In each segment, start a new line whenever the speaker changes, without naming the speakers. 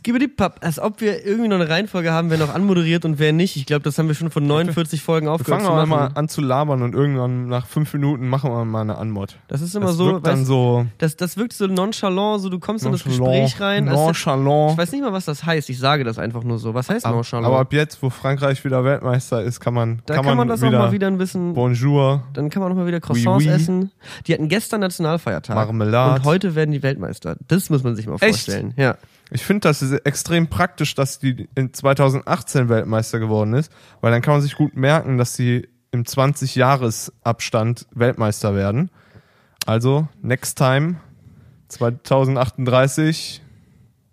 Skibbidi-Papp, als ob wir irgendwie noch eine Reihenfolge haben, wer noch anmoderiert und wer nicht. Ich glaube, das haben wir schon von 49 Folgen
Wir
aufgehört
fangen
zu
aber
machen.
mal an zu labern und irgendwann nach fünf Minuten machen wir mal eine Anmod.
Das ist immer
Das
so,
wirkt dann
weißt,
so
das, das wirkt so nonchalant, so du kommst in das Gespräch rein.
Nonchalant.
Ich weiß nicht mal, was das heißt. Ich sage das einfach nur so. Was heißt
aber,
nonchalant?
aber ab jetzt, wo Frankreich wieder Weltmeister ist, kann man,
da kann, man das auch mal wieder ein bisschen.
Bonjour,
Dann kann man auch mal wieder Croissants
Oui, oui.
essen. Die hatten gestern Nationalfeiertag.
Marmelade.
Und heute werden die Weltmeister. Das muss man sich mal
Echt?
vorstellen. Ja.
Ich finde das ist extrem praktisch, dass die in 2018 Weltmeister geworden ist, weil dann kann man sich gut merken, dass sie im 20-Jahres-Abstand Weltmeister werden. Also, next time, 2038,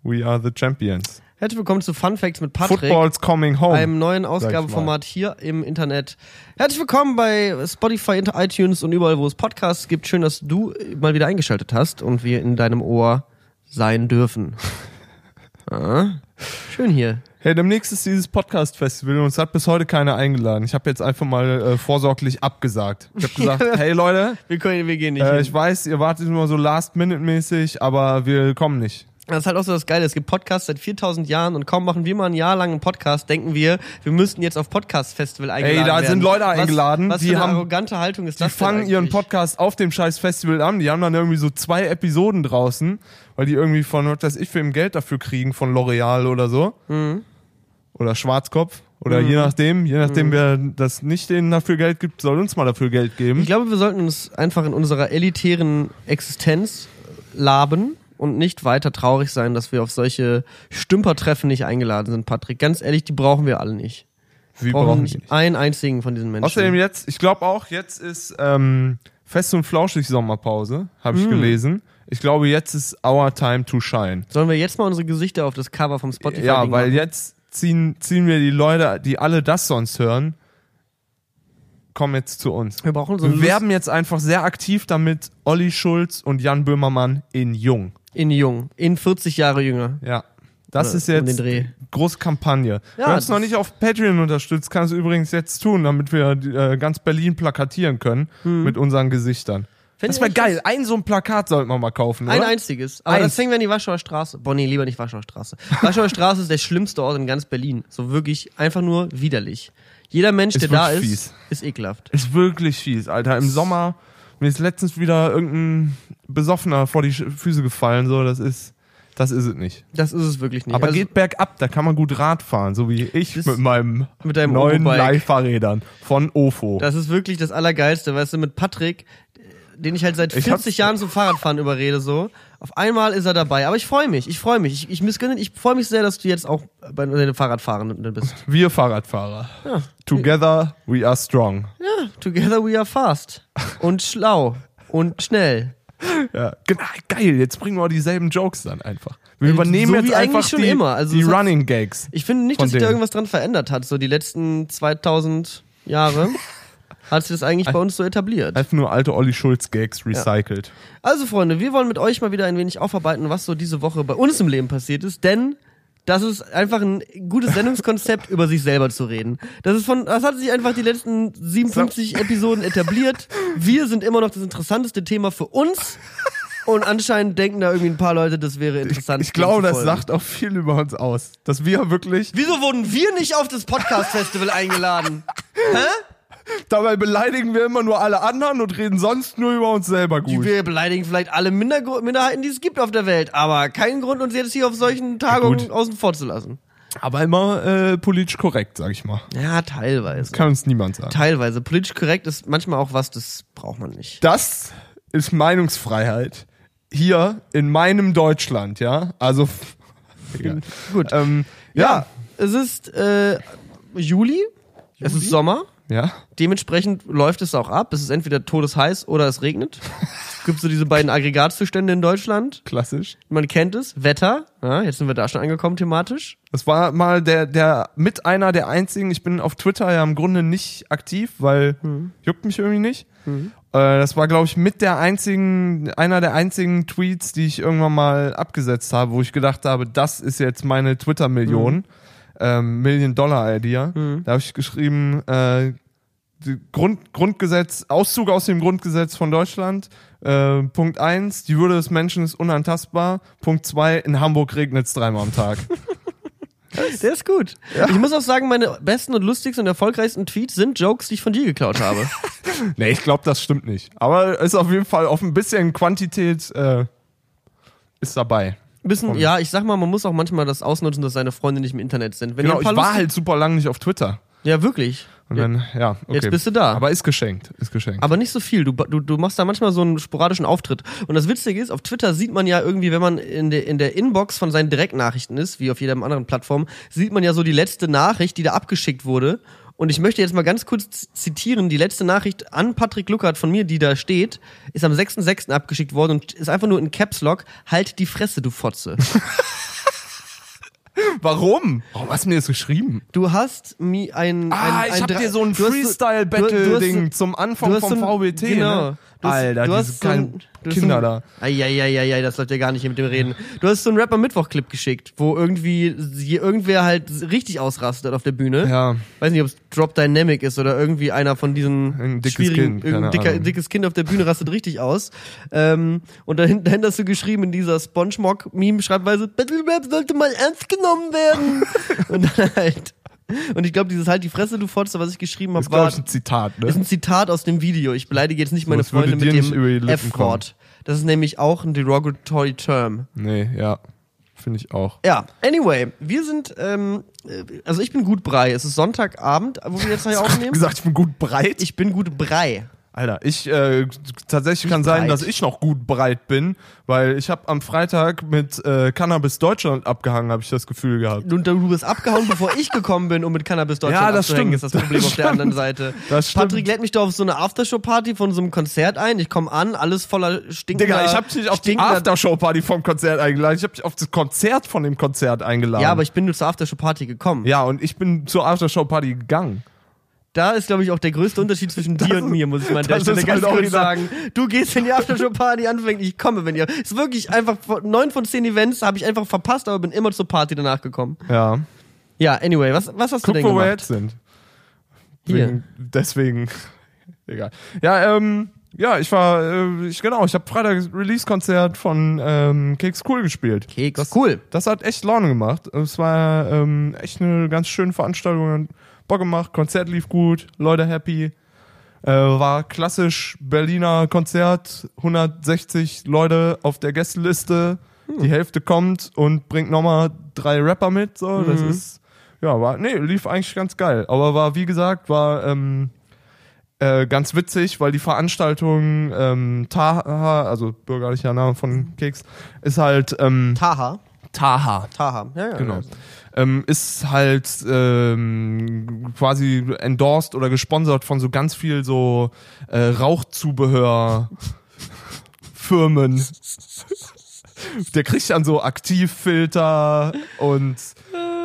we are the champions.
Herzlich willkommen zu Fun Facts mit Patrick.
Football's coming home.
einem neuen Ausgabeformat hier im Internet. Herzlich willkommen bei Spotify, iTunes und überall, wo es Podcasts gibt. Schön, dass du mal wieder eingeschaltet hast und wir in deinem Ohr sein dürfen. Ah, schön hier.
Hey, demnächst ist dieses Podcast-Festival und es hat bis heute keiner eingeladen. Ich habe jetzt einfach mal äh, vorsorglich abgesagt. Ich habe gesagt, hey Leute,
Wir, können, wir gehen nicht
äh, ich weiß, ihr wartet immer so last-minute-mäßig, aber wir kommen nicht.
Das ist halt auch so das Geile. Es gibt Podcasts seit 4000 Jahren und kaum machen wir mal ein Jahr lang einen Podcast, denken wir, wir müssten jetzt auf Podcast-Festival eingeladen
Ey, da
werden.
sind Leute eingeladen,
Was,
die
für eine
haben-
arrogante Haltung ist
Die
das denn
fangen ihren? Podcast auf dem scheiß Festival an. Die haben dann irgendwie so zwei Episoden draußen, weil die irgendwie von, was weiß ich, für im Geld dafür kriegen, von L'Oreal oder so.
Mhm.
Oder Schwarzkopf. Oder je nachdem, je nachdem, wer das nicht denen dafür Geld gibt, soll uns mal dafür Geld geben.
Ich glaube, wir sollten uns einfach in unserer elitären Existenz laben und nicht weiter traurig sein, dass wir auf solche Stümpertreffen nicht eingeladen sind, Patrick. Ganz ehrlich, die brauchen wir alle nicht.
Wir
brauchen
brauchen
nicht einen einzigen von diesen Menschen.
Außerdem jetzt, ich glaube auch, jetzt ist ähm, fest und flauschig Sommerpause, habe ich
Mm.
gelesen. Ich glaube, jetzt ist our time to shine.
Sollen wir jetzt mal unsere Gesichter auf das Cover vom Spotify
Ja, weil
machen?
jetzt ziehen, ziehen wir die Leute, die alle das sonst hören, kommen jetzt zu uns.
wir brauchen so
Wir werben jetzt einfach sehr aktiv damit Olli Schulz und Jan Böhmermann in Jung.
In jung, in 40 Jahre jünger.
Ja. Das ist jetzt große Kampagne.
Ja,
Wer uns
das-
noch nicht auf Patreon unterstützt, kann es übrigens jetzt tun, damit wir äh, ganz Berlin plakatieren können mit unseren Gesichtern.
Fänd
das
ich
wäre geil. Ein so ein Plakat sollten wir mal kaufen,
Ein
oder?
einziges. Aber
Eins.
das hängen wir an die Warschauer Straße. Boah, nee, lieber nicht Warschauer Straße. Warschauer Straße ist der schlimmste Ort in ganz Berlin. So wirklich einfach nur widerlich. Jeder Mensch,
Ist
der da
wirklich
ist,
fies.
ist ekelhaft.
Ist wirklich fies, Alter. Im Sommer, mir ist letztens wieder irgendein Besoffener vor die Füße gefallen, so, das ist, das ist es nicht.
Das ist es wirklich nicht.
Aber
Also,
geht bergab, da kann man gut Rad fahren, so wie ich mit meinem
mit deinem
neuen. Leihfahrrädern von Ofo.
Das ist wirklich das Allergeilste, weißt du, mit Patrick, den ich halt seit
Ich
40
hab's-
Jahren zum Fahrradfahren überrede, so. Auf einmal ist er dabei. Aber ich freue mich, ich freue mich. Ich, ich missgönne, ich freue mich sehr, dass du jetzt auch bei den Fahrradfahrenden bist.
Wir Fahrradfahrer.
Ja.
Together we are strong.
ja, together we are fast. Und schlau. Und schnell.
Ja, genau, geil. Jetzt bringen wir dieselben Jokes dann einfach. Wir
Ey,
übernehmen
so
jetzt einfach
schon
die,
immer. Also
die Running Gags.
Ich finde nicht, dass sich da irgendwas dran verändert hat. So die letzten 2000 Jahre hat sich das eigentlich bei uns so etabliert.
Einfach nur alte Olli Schulz Gags recycelt.
Also Freunde, wir wollen mit euch mal wieder ein wenig aufarbeiten, was so diese Woche bei uns im Leben passiert ist, denn das ist einfach ein gutes Sendungskonzept, über sich selber zu reden. Das ist von, das hat sich einfach die letzten 57 Episoden etabliert. Wir sind immer noch das interessanteste Thema für uns. Und anscheinend denken da irgendwie ein paar Leute, das wäre interessant.
Ich glaube,
dem zu
das sagt auch viel über uns aus. Dass wir wirklich,
Wieso wurden wir nicht auf das Podcast-Festival eingeladen?
dabei beleidigen wir immer nur alle anderen und reden sonst nur über uns selber gut.
Wir beleidigen vielleicht alle Minder Minderheiten, die es gibt auf der Welt, aber kein Grund, uns jetzt hier auf solchen Tagungen
gut.
außen vor zu lassen.
Aber immer äh, politisch korrekt, sag ich mal.
Ja, teilweise.
Kann uns niemand sagen.
Teilweise. Politisch korrekt ist manchmal auch was, das braucht man nicht.
Das ist Meinungsfreiheit. Hier in meinem Deutschland, ja? Also, egal.
Gut.
ähm,
Ja,
ja.
es ist äh, Juli, es ist Sommer.
Ja.
Dementsprechend läuft es auch ab. Es ist entweder todesheiß oder es regnet. es gibt so diese beiden Aggregatzustände in Deutschland.
Klassisch.
Man kennt es. Wetter. Ja, jetzt sind wir da schon angekommen thematisch.
Das war mal der, der, mit einer der einzigen, ich bin auf Twitter ja im Grunde nicht aktiv, weil juckt mich irgendwie nicht. Äh, das war, glaube ich, mit der einzigen, einer der einzigen Tweets, die ich irgendwann mal abgesetzt habe, wo ich gedacht habe, das ist jetzt meine Twitter-Million. Ähm, Million Dollar Idea. Da habe ich geschrieben, äh, Grund, Grundgesetz, Auszug aus dem Grundgesetz von Deutschland. Äh, Punkt eins: die Würde des Menschen ist unantastbar. Punkt zwei: in Hamburg regnet es dreimal am Tag.
Der ist gut. Ich muss auch sagen, meine besten und lustigsten und erfolgreichsten Tweets sind Jokes, die ich von dir geklaut habe.
nee, ich glaube, das stimmt nicht. Aber ist auf jeden Fall auf ein bisschen Quantität äh, ist dabei.
Bisschen, ja, ich sag mal, man muss auch manchmal das ausnutzen, dass seine Freunde nicht im Internet sind. Wenn
Genau, ich war halt super lang nicht auf Twitter.
Ja, wirklich.
Und
Ja.
dann, ja, okay.
Jetzt bist du da.
Aber ist geschenkt, ist geschenkt.
Aber nicht so viel. Du, du, du machst da manchmal so einen sporadischen Auftritt. Und das Witzige ist, auf Twitter sieht man ja irgendwie, wenn man in der, in der Inbox von seinen Direktnachrichten ist, wie auf jeder anderen Plattform, sieht man ja so die letzte Nachricht, die da abgeschickt wurde. Und ich möchte jetzt mal ganz kurz zitieren, die letzte Nachricht an Patrick Luckert von mir, die da steht, ist am 6.6. abgeschickt worden und ist einfach nur in Caps Lock, halt die Fresse, du Fotze.
Warum? Warum hast du mir das geschrieben?
Du hast mir ein,
Ah,
ein,
ich
ein
hab
Dra-
dir so ein Freestyle-Battle-Ding zum Anfang vom
so ein-
VBT,
genau.
ne?
Du hast-
Alter,
du hast so ein- du hast
Kinder
so
da.
ein, Eieieiei, das läuft ja gar nicht mit dem Reden. Du hast so einen Rapper-Mittwoch-Clip geschickt, wo irgendwie irgendwer halt richtig ausrastet auf der Bühne.
Ja.
Weiß nicht, ob es Drop Dynamic ist oder irgendwie einer von diesen
Ein dickes
schwierigen,
Kind,
irgendein dicker, dickes Kind auf der Bühne rastet richtig aus. Ähm, und dahin- dahinter hast du geschrieben in dieser SpongeMob-Meme-Schreibweise, Battle Rap sollte mal ernst genommen werden. und dann halt. Und ich glaube, dieses halt die Fresse, du Fotze, was ich geschrieben habe,
Das ist,
war,
ein Zitat, ne?
ist ein Zitat aus dem Video. Ich beleidige jetzt nicht meine Freunde mit dem F-Wort. Das ist nämlich auch ein derogatory term.
Nee, ja. Finde ich auch.
Ja, anyway, wir sind, ähm, äh, also ich bin gut Brei. Es ist Sonntagabend, wo wir jetzt hier aufnehmen.
gesagt, ich bin gut breit.
Ich bin gut Brei.
Alter, ich äh, tatsächlich kann sein, dass ich noch gut breit bin, weil ich habe am Freitag mit äh, Cannabis Deutschland abgehangen, habe ich das Gefühl gehabt.
Und du bist abgehauen, bevor ich gekommen bin, um mit Cannabis Deutschland
Ja, das stimmt.
ist das Problem
Das
auf der
stimmt.
anderen Seite.
Das stimmt.
Patrick lädt mich doch auf so eine Aftershow-Party von so einem Konzert ein. Ich komme an, alles voller stinkender...
Digga, ich habe dich nicht auf die Aftershow-Party vom Konzert eingeladen, ich habe dich auf das Konzert von dem Konzert eingeladen.
Ja, aber ich bin nur zur Aftershow-Party gekommen.
ja, und ich bin zur Aftershow-Party gegangen.
Da ist, glaube ich, auch der größte Unterschied zwischen dir und mir, muss ich mal an der
das
Stelle ganz
halt
kurz sagen. Du gehst, wenn die Aftershow-Party anfängt, ich komme, wenn ihr. Ist wirklich einfach, neun von zehn Events habe ich einfach verpasst, aber bin immer zur Party danach gekommen.
Ja.
Ja, anyway, was, was hast
Guck,
du denn
wo wir
gemacht?
jetzt sind.
Hier.
Wegen, deswegen. Egal. Ja, ähm, ja, ich war, äh, ich, genau, ich habe Freitag das Release-Konzert von ähm, Keks Cool gespielt.
Keks,
das,
cool.
Das hat echt Laune gemacht. Es war ähm, echt eine ganz schöne Veranstaltung. Bock gemacht, Konzert lief gut, Leute happy. Äh, war klassisch Berliner Konzert, 160 Leute auf der Gästeliste. Die Hälfte kommt und bringt nochmal drei Rapper mit. So, das ist ja war nee lief eigentlich ganz geil. Aber war wie gesagt war ähm, äh, ganz witzig, weil die Veranstaltung ähm, Taha, also bürgerlicher Name von Keks, ist halt ähm,
Taha.
Taha.
Taha. Ja, ja.
Genau. Ähm, ist halt ähm, quasi endorsed oder gesponsert von so ganz viel so äh, Rauchzubehör Firmen. Der kriegt dann so Aktivfilter und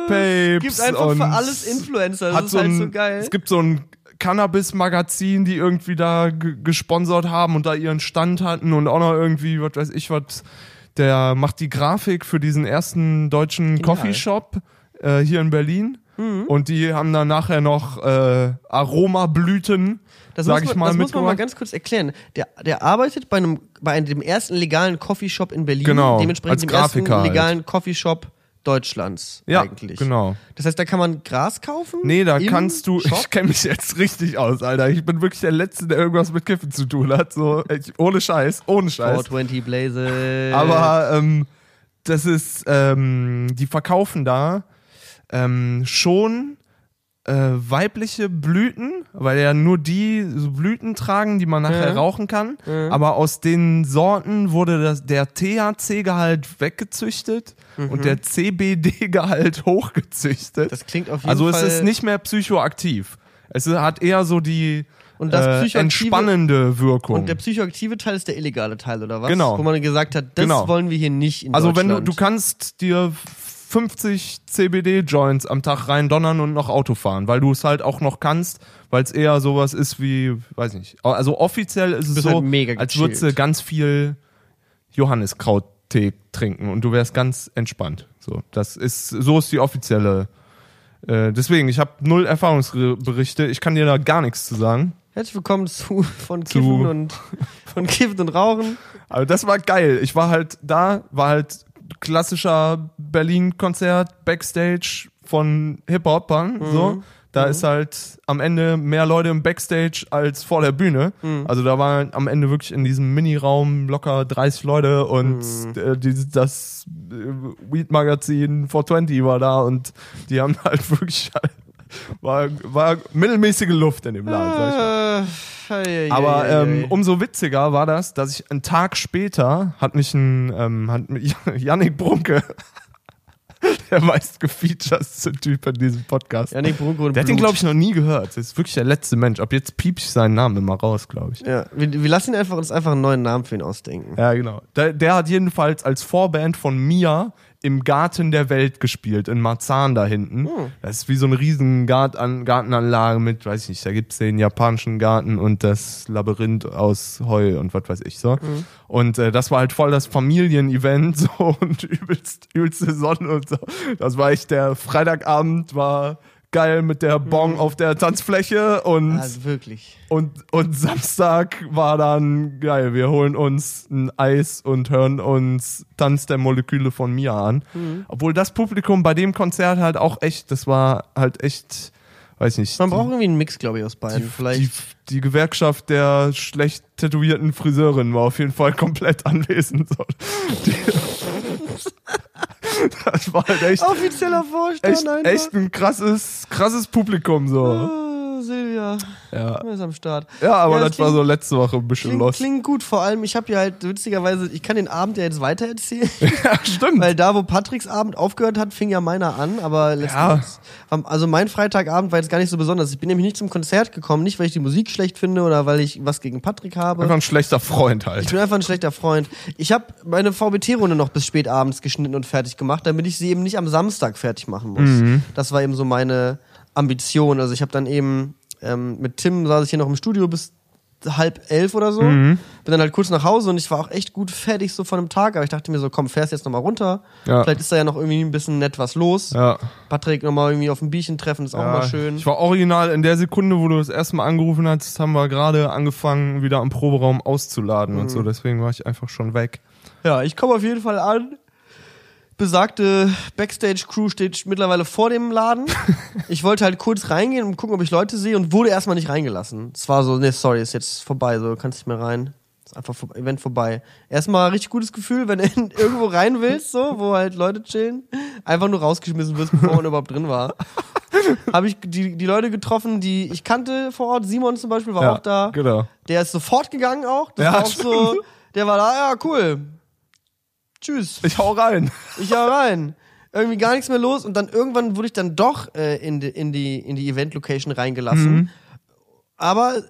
Papes
Gibt einfach
und
für alles Influencer. Das ist
so
halt
ein,
so geil.
Es gibt so ein Cannabis-Magazin, die irgendwie da ge- gesponsert haben und da ihren Stand hatten und auch noch irgendwie, was weiß ich, was, der macht die Grafik für diesen ersten deutschen Coffeeshop äh, hier in Berlin.
Mhm.
Und die haben dann nachher noch äh, Aromablüten,
Das,
sag
muss
ich
man,
mal,
das muss man mal ganz kurz erklären. Der, der arbeitet bei einem, bei einem, dem ersten legalen Coffeeshop in Berlin.
Genau,
Dementsprechend
als
dem ersten
Grafiker halt.
legalen Coffeeshop Deutschlands
Ja,
eigentlich.
genau.
Das heißt, da kann man Gras kaufen?
Nee, da kannst du,
Shop?
ich kenne mich jetzt richtig aus, Alter. Ich bin wirklich der Letzte, der irgendwas mit Kiffen zu tun hat. So, ich, ohne Scheiß, ohne Scheiß.
420 Blaze.
Aber ähm, das ist, ähm, die verkaufen da ähm, schon äh, weibliche Blüten, weil ja nur die so Blüten tragen, die man nachher
Ja.
rauchen kann. Aber aus den Sorten wurde das, der THC-Gehalt weggezüchtet und der CBD-Gehalt hochgezüchtet.
das klingt auf jeden
also
Fall.
es ist nicht mehr psychoaktiv. Es hat eher so die
Und das
äh, entspannende Wirkung.
und der psychoaktive Teil ist der illegale Teil, oder was?
Genau.
Wo man gesagt hat, das
Genau.
wollen wir hier nicht in
Also wenn du, du kannst dir 50 CBD-Joints am Tag rein donnern und noch Auto fahren, weil du es halt auch noch kannst, weil es eher sowas ist wie, weiß nicht. Also offiziell ist es so,
halt mega
als würdest du ganz viel Johanniskrauttee trinken und du wärst ganz entspannt. So, das ist, so ist die offizielle Äh, deswegen, ich habe null Erfahrungsberichte. Ich kann dir da gar nichts zu sagen.
Herzlich willkommen zu von Kiffen
Zu-
und von Kiffen und Rauchen.
Aber das war geil. Ich war halt da, war halt klassischer Berlin-Konzert, Backstage von Hip-Hopern, so. Da ist halt am Ende mehr Leute im Backstage als vor der Bühne. Also da waren am Ende wirklich in diesem Miniraum locker 30 Leute und äh, die, das äh, Weed-Magazin 420 war da und die haben halt wirklich war, war mittelmäßige Luft in dem Laden, sag ich mal.
Äh,
Aber ähm, umso witziger war das, dass ich einen Tag später hat mich ein ähm, hat mich Yannick Brunke, der meist gefeatureste Typ in diesem Podcast.
Janik Brunko und
der hat den,
Blut.
glaube ich, noch nie gehört. Das ist wirklich der letzte Mensch. Ab jetzt piep ich seinen Namen immer raus, glaube ich.
Ja, wir, wir lassen ihn einfach uns einfach einen neuen Namen für ihn ausdenken.
Ja, genau. Der, der hat jedenfalls als Vorband von Mia im Garten der Welt gespielt, in Marzahn da hinten. Das ist wie so eine riesen Gartan Gartenanlage mit, weiß ich nicht, da gibt's den japanischen Garten und das Labyrinth aus Heu und was weiß ich so. Und äh, das war halt voll das Familienevent so und übelst, übelste Sonne und so. Das war echt der Freitagabend war geil mit der Bong auf der Tanzfläche und
Also wirklich.
und, und Samstag war dann geil. Wir holen uns ein Eis und hören uns Tanz der Moleküle von Mia an.
Mhm.
Obwohl das Publikum bei dem Konzert halt auch echt, das war halt echt, weiß nicht.
Man
die,
braucht irgendwie einen Mix, glaube ich, aus beiden.
die,
Vielleicht.
die Gewerkschaft der schlecht tätowierten Friseurin war auf jeden Fall komplett anwesend. Das war halt echt,
Offizieller Vorstand
echt,
einfach.
echt ein krasses, krasses Publikum so.
Silvia,
Ja,
du bist am Start.
ja aber
Ja,
das,
das
war
klingt-
so letzte Woche ein bisschen
Klingt,
lost.
klingt gut, vor allem, ich habe ja halt witzigerweise, ich kann den Abend ja jetzt weiter erzählen,
Ja, stimmt.
weil da, wo Patricks Abend aufgehört hat, fing ja meiner an, aber letztendlich, also mein Freitagabend war jetzt gar nicht so besonders. Ich bin nämlich nicht zum Konzert gekommen, nicht weil ich die Musik schlecht finde oder weil ich was gegen Patrick habe.
Einfach ein schlechter Freund
Ich
halt.
bin einfach ein schlechter Freund. Ich habe meine VBT-Runde noch bis spät abends geschnitten und fertig gemacht, damit ich sie eben nicht am Samstag fertig machen muss.
Mhm.
Das war eben so meine Ambition. Also ich habe dann eben ähm, mit Tim saß ich hier noch im Studio bis halb elf oder so.
Mhm.
Bin dann halt kurz nach Hause und ich war auch echt gut fertig so von dem Tag. Aber ich dachte mir so, komm, fährst jetzt nochmal runter.
Ja.
Vielleicht ist da ja noch irgendwie ein bisschen nett was los.
Ja.
Patrick nochmal irgendwie auf ein Bierchen treffen, ist auch
ja.
mal schön.
Ich war original in der Sekunde, wo du das erste Mal angerufen hast, haben wir gerade angefangen, wieder am Proberaum auszuladen und so.
Mhm.
Deswegen war ich einfach schon weg.
Ja, ich komme auf jeden Fall an. Besagte Backstage-Crew steht mittlerweile vor dem Laden. Ich wollte halt kurz reingehen und gucken, ob ich Leute sehe und wurde erstmal nicht reingelassen. Es war so, nee, sorry, ist jetzt vorbei, so kannst nicht mehr rein. Ist einfach vor Event vorbei. Erstmal richtig gutes Gefühl, wenn du irgendwo rein willst, so, wo halt Leute chillen, einfach nur rausgeschmissen wirst, bevor man überhaupt drin war. Habe ich die, die Leute getroffen, die ich kannte vor Ort. Simon zum Beispiel war
ja,
auch da.
Genau.
Der ist sofort gegangen auch. Das
Ja,
war auch
stimmt.
so, der war da, ja, cool. Tschüss.
Ich hau rein.
Ich hau rein. Irgendwie gar nichts mehr los und dann irgendwann wurde ich dann doch äh, in die, in die, in die Event-Location reingelassen. Aber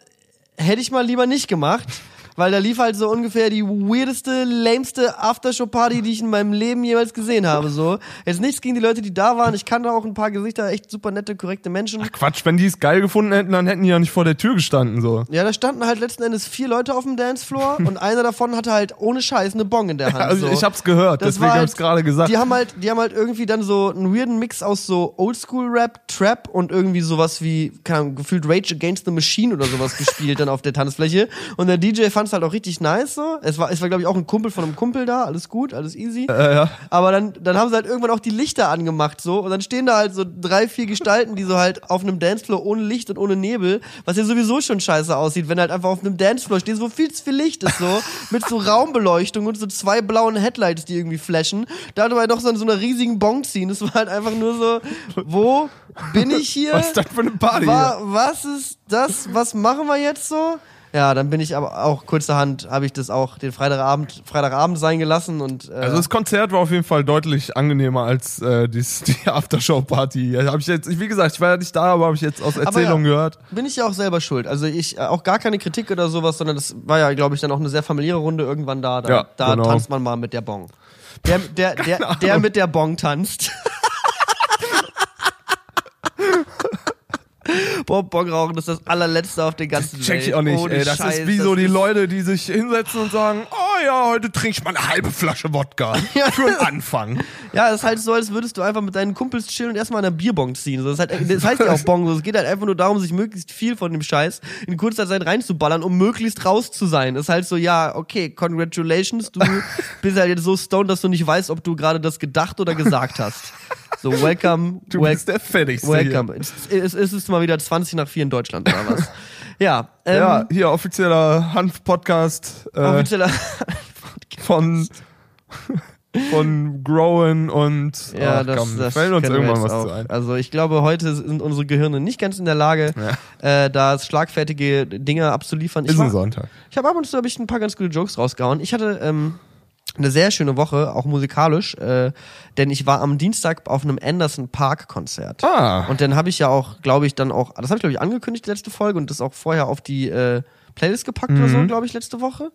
hätte ich mal lieber nicht gemacht, weil da lief halt so ungefähr die weirdeste, lameste Aftershow-Party, die ich in meinem Leben jemals gesehen habe. So. Jetzt nichts gegen die Leute, die da waren. Ich kannte auch ein paar Gesichter, echt super nette, korrekte Menschen.
Quatsch, wenn die es geil gefunden hätten, dann hätten die ja nicht vor der Tür gestanden, so.
Ja, da standen halt letzten Endes vier Leute auf dem Dancefloor und einer davon hatte halt ohne Scheiß eine Bong in der Hand.
Also
so.
ich hab's gehört,
Das
deswegen
halt-
ich's gerade gesagt.
Die haben halt, die haben halt irgendwie dann so einen weirden Mix aus so Oldschool-Rap, Trap und irgendwie sowas wie, keine Ahnung, gefühlt Rage Against the Machine oder sowas gespielt dann auf der Tanzfläche. Und der DJ fand's halt auch richtig nice so. Es war, es war glaube ich auch ein Kumpel von einem Kumpel da, alles gut, alles easy.
äh, ja.
Aber dann, dann haben sie halt irgendwann auch die Lichter angemacht so und dann stehen da halt so drei, vier Gestalten, die so halt auf einem Dancefloor ohne Licht und ohne Nebel, was ja sowieso schon scheiße aussieht, wenn halt einfach auf einem Dancefloor stehst, wo viel zu viel Licht ist so, mit so Raumbeleuchtung und so zwei blauen Headlights, die irgendwie flashen, da dabei doch so in so einer riesigen Bong ziehen. Das war halt einfach nur so, wo bin ich hier?
Was ist das für eine Party?
Wa was ist das? Was machen wir jetzt so? Ja, dann bin ich aber auch kurzerhand, habe ich das auch den Freitagabend, Freitagabend sein gelassen und äh,
Also das Konzert war auf jeden Fall deutlich angenehmer als äh, die, die Aftershow-Party. Ja, hab ich jetzt, wie gesagt, ich war ja nicht da, aber habe ich jetzt aus Erzählungen
ja.
gehört.
bin ich ja auch selber schuld. Also ich äh, auch gar keine Kritik oder sowas, sondern das war ja, glaube ich, dann auch eine sehr familiäre Runde irgendwann da. Da,
Ja,
da
genau.
tanzt man mal mit der Bong. Der, der, der, der mit der Bong tanzt. Boah, Bong rauchen ist das allerletzte auf den ganzen
Check ich
Welt.
auch nicht, ey. Das
Scheiß,
ist wie so die Leute, die sich hinsetzen und sagen, oh naja, heute trinke ich mal eine halbe Flasche Wodka.
Ja.
Für den Anfang.
Ja, es ist halt so, als würdest du einfach mit deinen Kumpels chillen und erstmal an der Bierbong ziehen. So, das, ist halt, das heißt ja auch Bong. So. Es geht halt einfach nur darum, sich möglichst viel von dem Scheiß in kurzer Zeit reinzuballern, um möglichst raus zu sein. Das ist halt so, ja, okay, congratulations, du bist halt jetzt so stoned, dass du nicht weißt, ob du gerade das gedacht oder gesagt hast. So, welcome,
Du bist der Fertigste
welcome. Es, es, es ist mal wieder 20 nach 4 in Deutschland oder was? Ja,
Hier.
ähm,
Ja, hier offizieller Hanf-Podcast äh,
offizieller,
von, von Growen und
Ja,
ach,
das,
komm,
das
fällt uns irgendwann was
auch.
zu ein.
Also ich glaube, heute sind unsere Gehirne nicht ganz in der Lage, äh, da schlagfertige Dinge abzuliefern. Ich,
Ist ein
war-
Sonntag.
ich habe ab und zu hab ich ein paar ganz gute Jokes rausgehauen. Ich hatte ähm, eine sehr schöne Woche, auch musikalisch, äh, denn ich war am Dienstag auf einem Anderson Park Konzert.
Ah.
Und dann habe ich ja auch, glaube ich, dann auch, das habe ich glaube ich angekündigt, die letzte Folge und das auch vorher auf die äh, Playlist gepackt oder so, glaube ich, letzte Woche.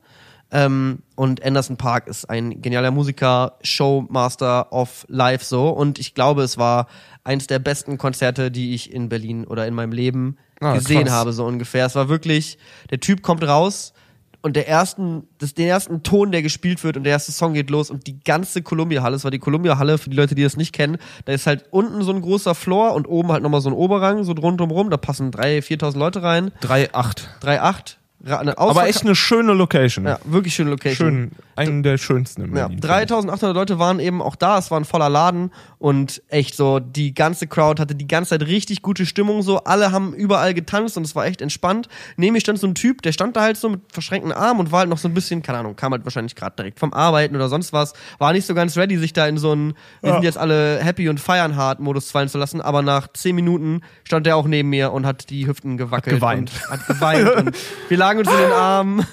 Ähm, und Anderson Park ist ein genialer Musiker, Showmaster of Life so. Und ich glaube, es war eins der besten Konzerte, die ich in Berlin oder in meinem Leben
Ah,
gesehen
krass.
habe, so ungefähr. Es war wirklich, der Typ kommt raus und der ersten, das, den ersten Ton, der gespielt wird und der erste Song geht los und die ganze Columbia-Halle, es war die Columbia-Halle, für die Leute, die das nicht kennen, da ist halt unten so ein großer Floor und oben halt nochmal so ein Oberrang, so rundum da passen 3.000, 4.000 Leute rein,
3,8.
3.8. Ra- eine
Aber
Ausverka-
echt eine schöne Location.
ja, wirklich schöne Location.
Schön, einen der schönsten im
Ja,
Berlin.
3800 Leute waren eben auch da, es war ein voller Laden und echt so, die ganze Crowd hatte die ganze Zeit richtig gute Stimmung so, alle haben überall getanzt und es war echt entspannt. Neben mir stand so ein Typ, der stand da halt so mit verschränkten Armen und war halt noch so ein bisschen, keine Ahnung, kam halt wahrscheinlich gerade direkt vom Arbeiten oder sonst was, war nicht so ganz ready, sich da in so einen, wir
Ja.
sind jetzt alle happy und feiern hart Modus fallen zu lassen, aber nach 10 Minuten stand der auch neben mir und hat die Hüften gewackelt.
geweint.
Und hat geweint und wir lagen uns in den Armen,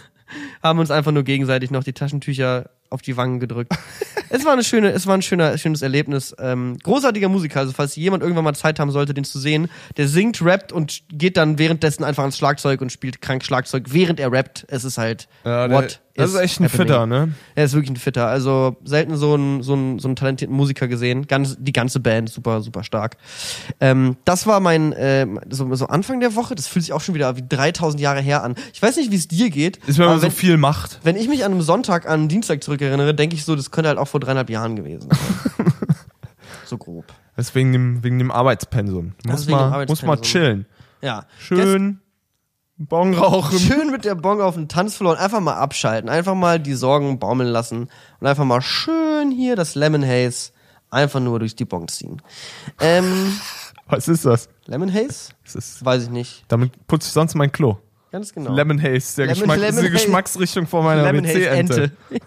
haben uns einfach nur gegenseitig noch die Taschentücher auf die Wangen gedrückt. es war eine schöne, es war ein schöner, schönes Erlebnis. Ähm, großartiger Musiker, also falls jemand irgendwann mal Zeit haben sollte, den zu sehen, der singt, rappt und geht dann währenddessen einfach ans Schlagzeug und spielt krank Schlagzeug, während er rappt. Es ist halt
Ja, der,
what
das ist echt ein
happening.
Fitter, ne?
Er ist wirklich ein Fitter. Also selten so einen so einen, so einen talentierten Musiker gesehen. Ganz, die ganze Band super, super stark. Ähm, das war mein ähm, so, so Anfang der Woche. Das fühlt sich auch schon wieder wie 3000 Jahre her an. Ich weiß nicht, wie es dir geht.
Ist, wenn man so
wenn,
viel macht.
wenn ich mich an einem Sonntag an einen Dienstag zurückerinnere, denke ich so, das könnte halt auch vor dreieinhalb Jahren gewesen sein. so grob.
Das ist wegen dem, wegen dem Arbeitspensum. Muss mal, muss mal
Arbeitspensum.
chillen.
Ja.
Schön Bon rauchen.
Schön mit der Bong auf den Tanzfloor und einfach mal abschalten. Einfach mal die Sorgen baumeln lassen und einfach mal schön hier das Lemon Haze einfach nur durch die Bong ziehen. Ähm,
Was ist das?
Lemon Haze?
das ist,
Weiß ich nicht.
damit putze ich sonst mein Klo.
Ganz genau.
Lemon Haze, der
Lemon-
Geschmack,
Lemon.
Geschmacksrichtung von meiner
Lemon Haze
WC-Ente.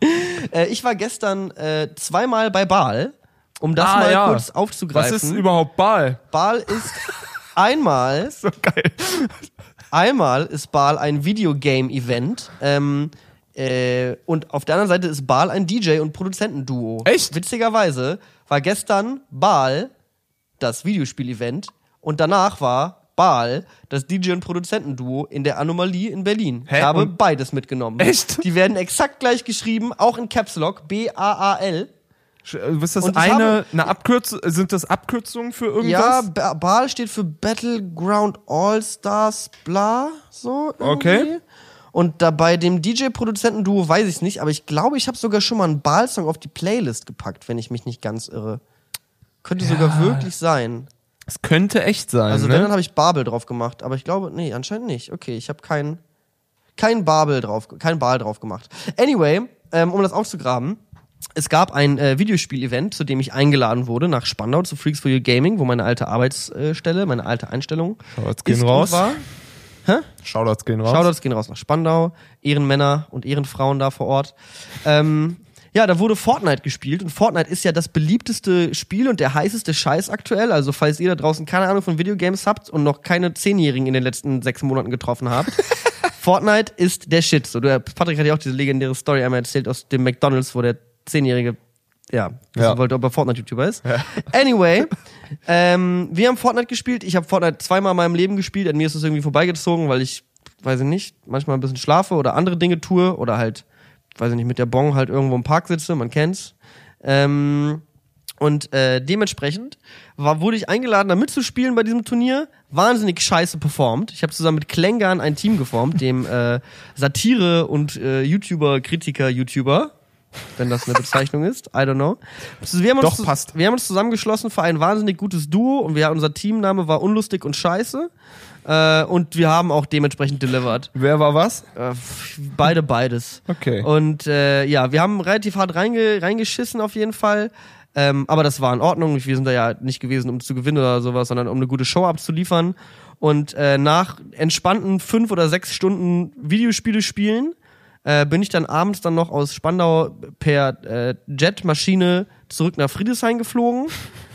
Äh, ich war gestern äh, zweimal bei Baal, um das
Ah,
mal
ja.
kurz aufzugreifen.
Was ist überhaupt Ball?
Baal ist einmal
So geil.
Einmal ist Baal ein Videogame-Event. Ähm, äh, und auf der anderen Seite ist Baal ein DJ- und Produzentenduo.
Echt?
Witzigerweise war gestern Baal das Videospiel-Event und danach war Baal das DJ- und Produzentenduo in der Anomalie in Berlin.
Hä?
Ich habe
Und-
beides mitgenommen.
Echt?
Die werden exakt gleich geschrieben, auch in Caps Lock, B-A-A-L.
Sch- Ist das eine,
habe-
eine Abkürzung? Sind das Abkürzungen für
Ja,
irgendwas?
ba Baal steht für Battleground All-Stars, bla, so. irgendwie.
Okay.
Und da bei dem DJ-Produzenten-Duo weiß ich es nicht, aber ich glaube, ich habe sogar schon mal einen Baal-Song auf die Playlist gepackt, wenn ich mich nicht ganz irre. Könnte sogar wirklich sein.
Es könnte echt sein.
Also
ne?
wenn, dann habe ich Babel drauf gemacht, aber ich glaube, nee, anscheinend nicht. Okay, ich habe keinen kein Babel drauf, kein Baal drauf gemacht. Anyway, ähm, um das aufzugraben, es gab ein äh, Videospiel-Event, zu dem ich eingeladen wurde nach Spandau zu Freaks for You Gaming, wo meine alte Arbeitsstelle, meine alte Einstellung
Shoutouts gehen raus.
war.
Shoutouts gehen raus.
Shoutouts gehen raus nach Spandau, Ehrenmänner und Ehrenfrauen da vor Ort. Ähm, ja, da wurde Fortnite gespielt und Fortnite ist ja das beliebteste Spiel und der heißeste Scheiß aktuell. Also falls ihr da draußen keine Ahnung von Videogames habt und noch keine Zehnjährigen in den letzten sechs Monaten getroffen habt, Fortnite ist der Shit. So, der Patrick hat ja auch diese legendäre Story einmal erzählt aus dem McDonalds, wo der Zehnjährige ja, wissen
Ja.
wollte, ob er Fortnite-YouTuber ist. Anyway, ähm, wir haben Fortnite gespielt. Ich habe Fortnite zweimal in meinem Leben gespielt. An mir ist es irgendwie vorbeigezogen, weil ich, weiß ich nicht, manchmal ein bisschen schlafe oder andere Dinge tue oder halt, weiß ich nicht, mit der Bon halt irgendwo im Park sitze, man kennt's. Ähm, Und äh, dementsprechend war, wurde ich eingeladen, da mitzuspielen bei diesem Turnier. Wahnsinnig scheiße performt. Ich habe zusammen mit Klängern ein Team geformt, dem äh, Satire- und äh, YouTuber, Kritiker, YouTuber, wenn das eine Bezeichnung ist. I don't know. Wir haben uns,
Doch, passt.
Wir haben uns zusammengeschlossen für ein wahnsinnig gutes Duo und wir, unser Teamname war Unlustig und Scheiße. Äh, und wir haben auch dementsprechend delivered.
Wer war was?
Äh, beide beides.
Okay.
Und äh, ja, wir haben relativ hart reinge reingeschissen auf jeden Fall. Ähm, aber das war in Ordnung. Wir sind da ja nicht gewesen, um zu gewinnen oder sowas, sondern um eine gute Show abzuliefern. Und äh, nach entspannten fünf oder sechs Stunden Videospiele spielen, äh, bin ich dann abends dann noch aus Spandau per äh, Jetmaschine zurück nach Friedrichshain geflogen.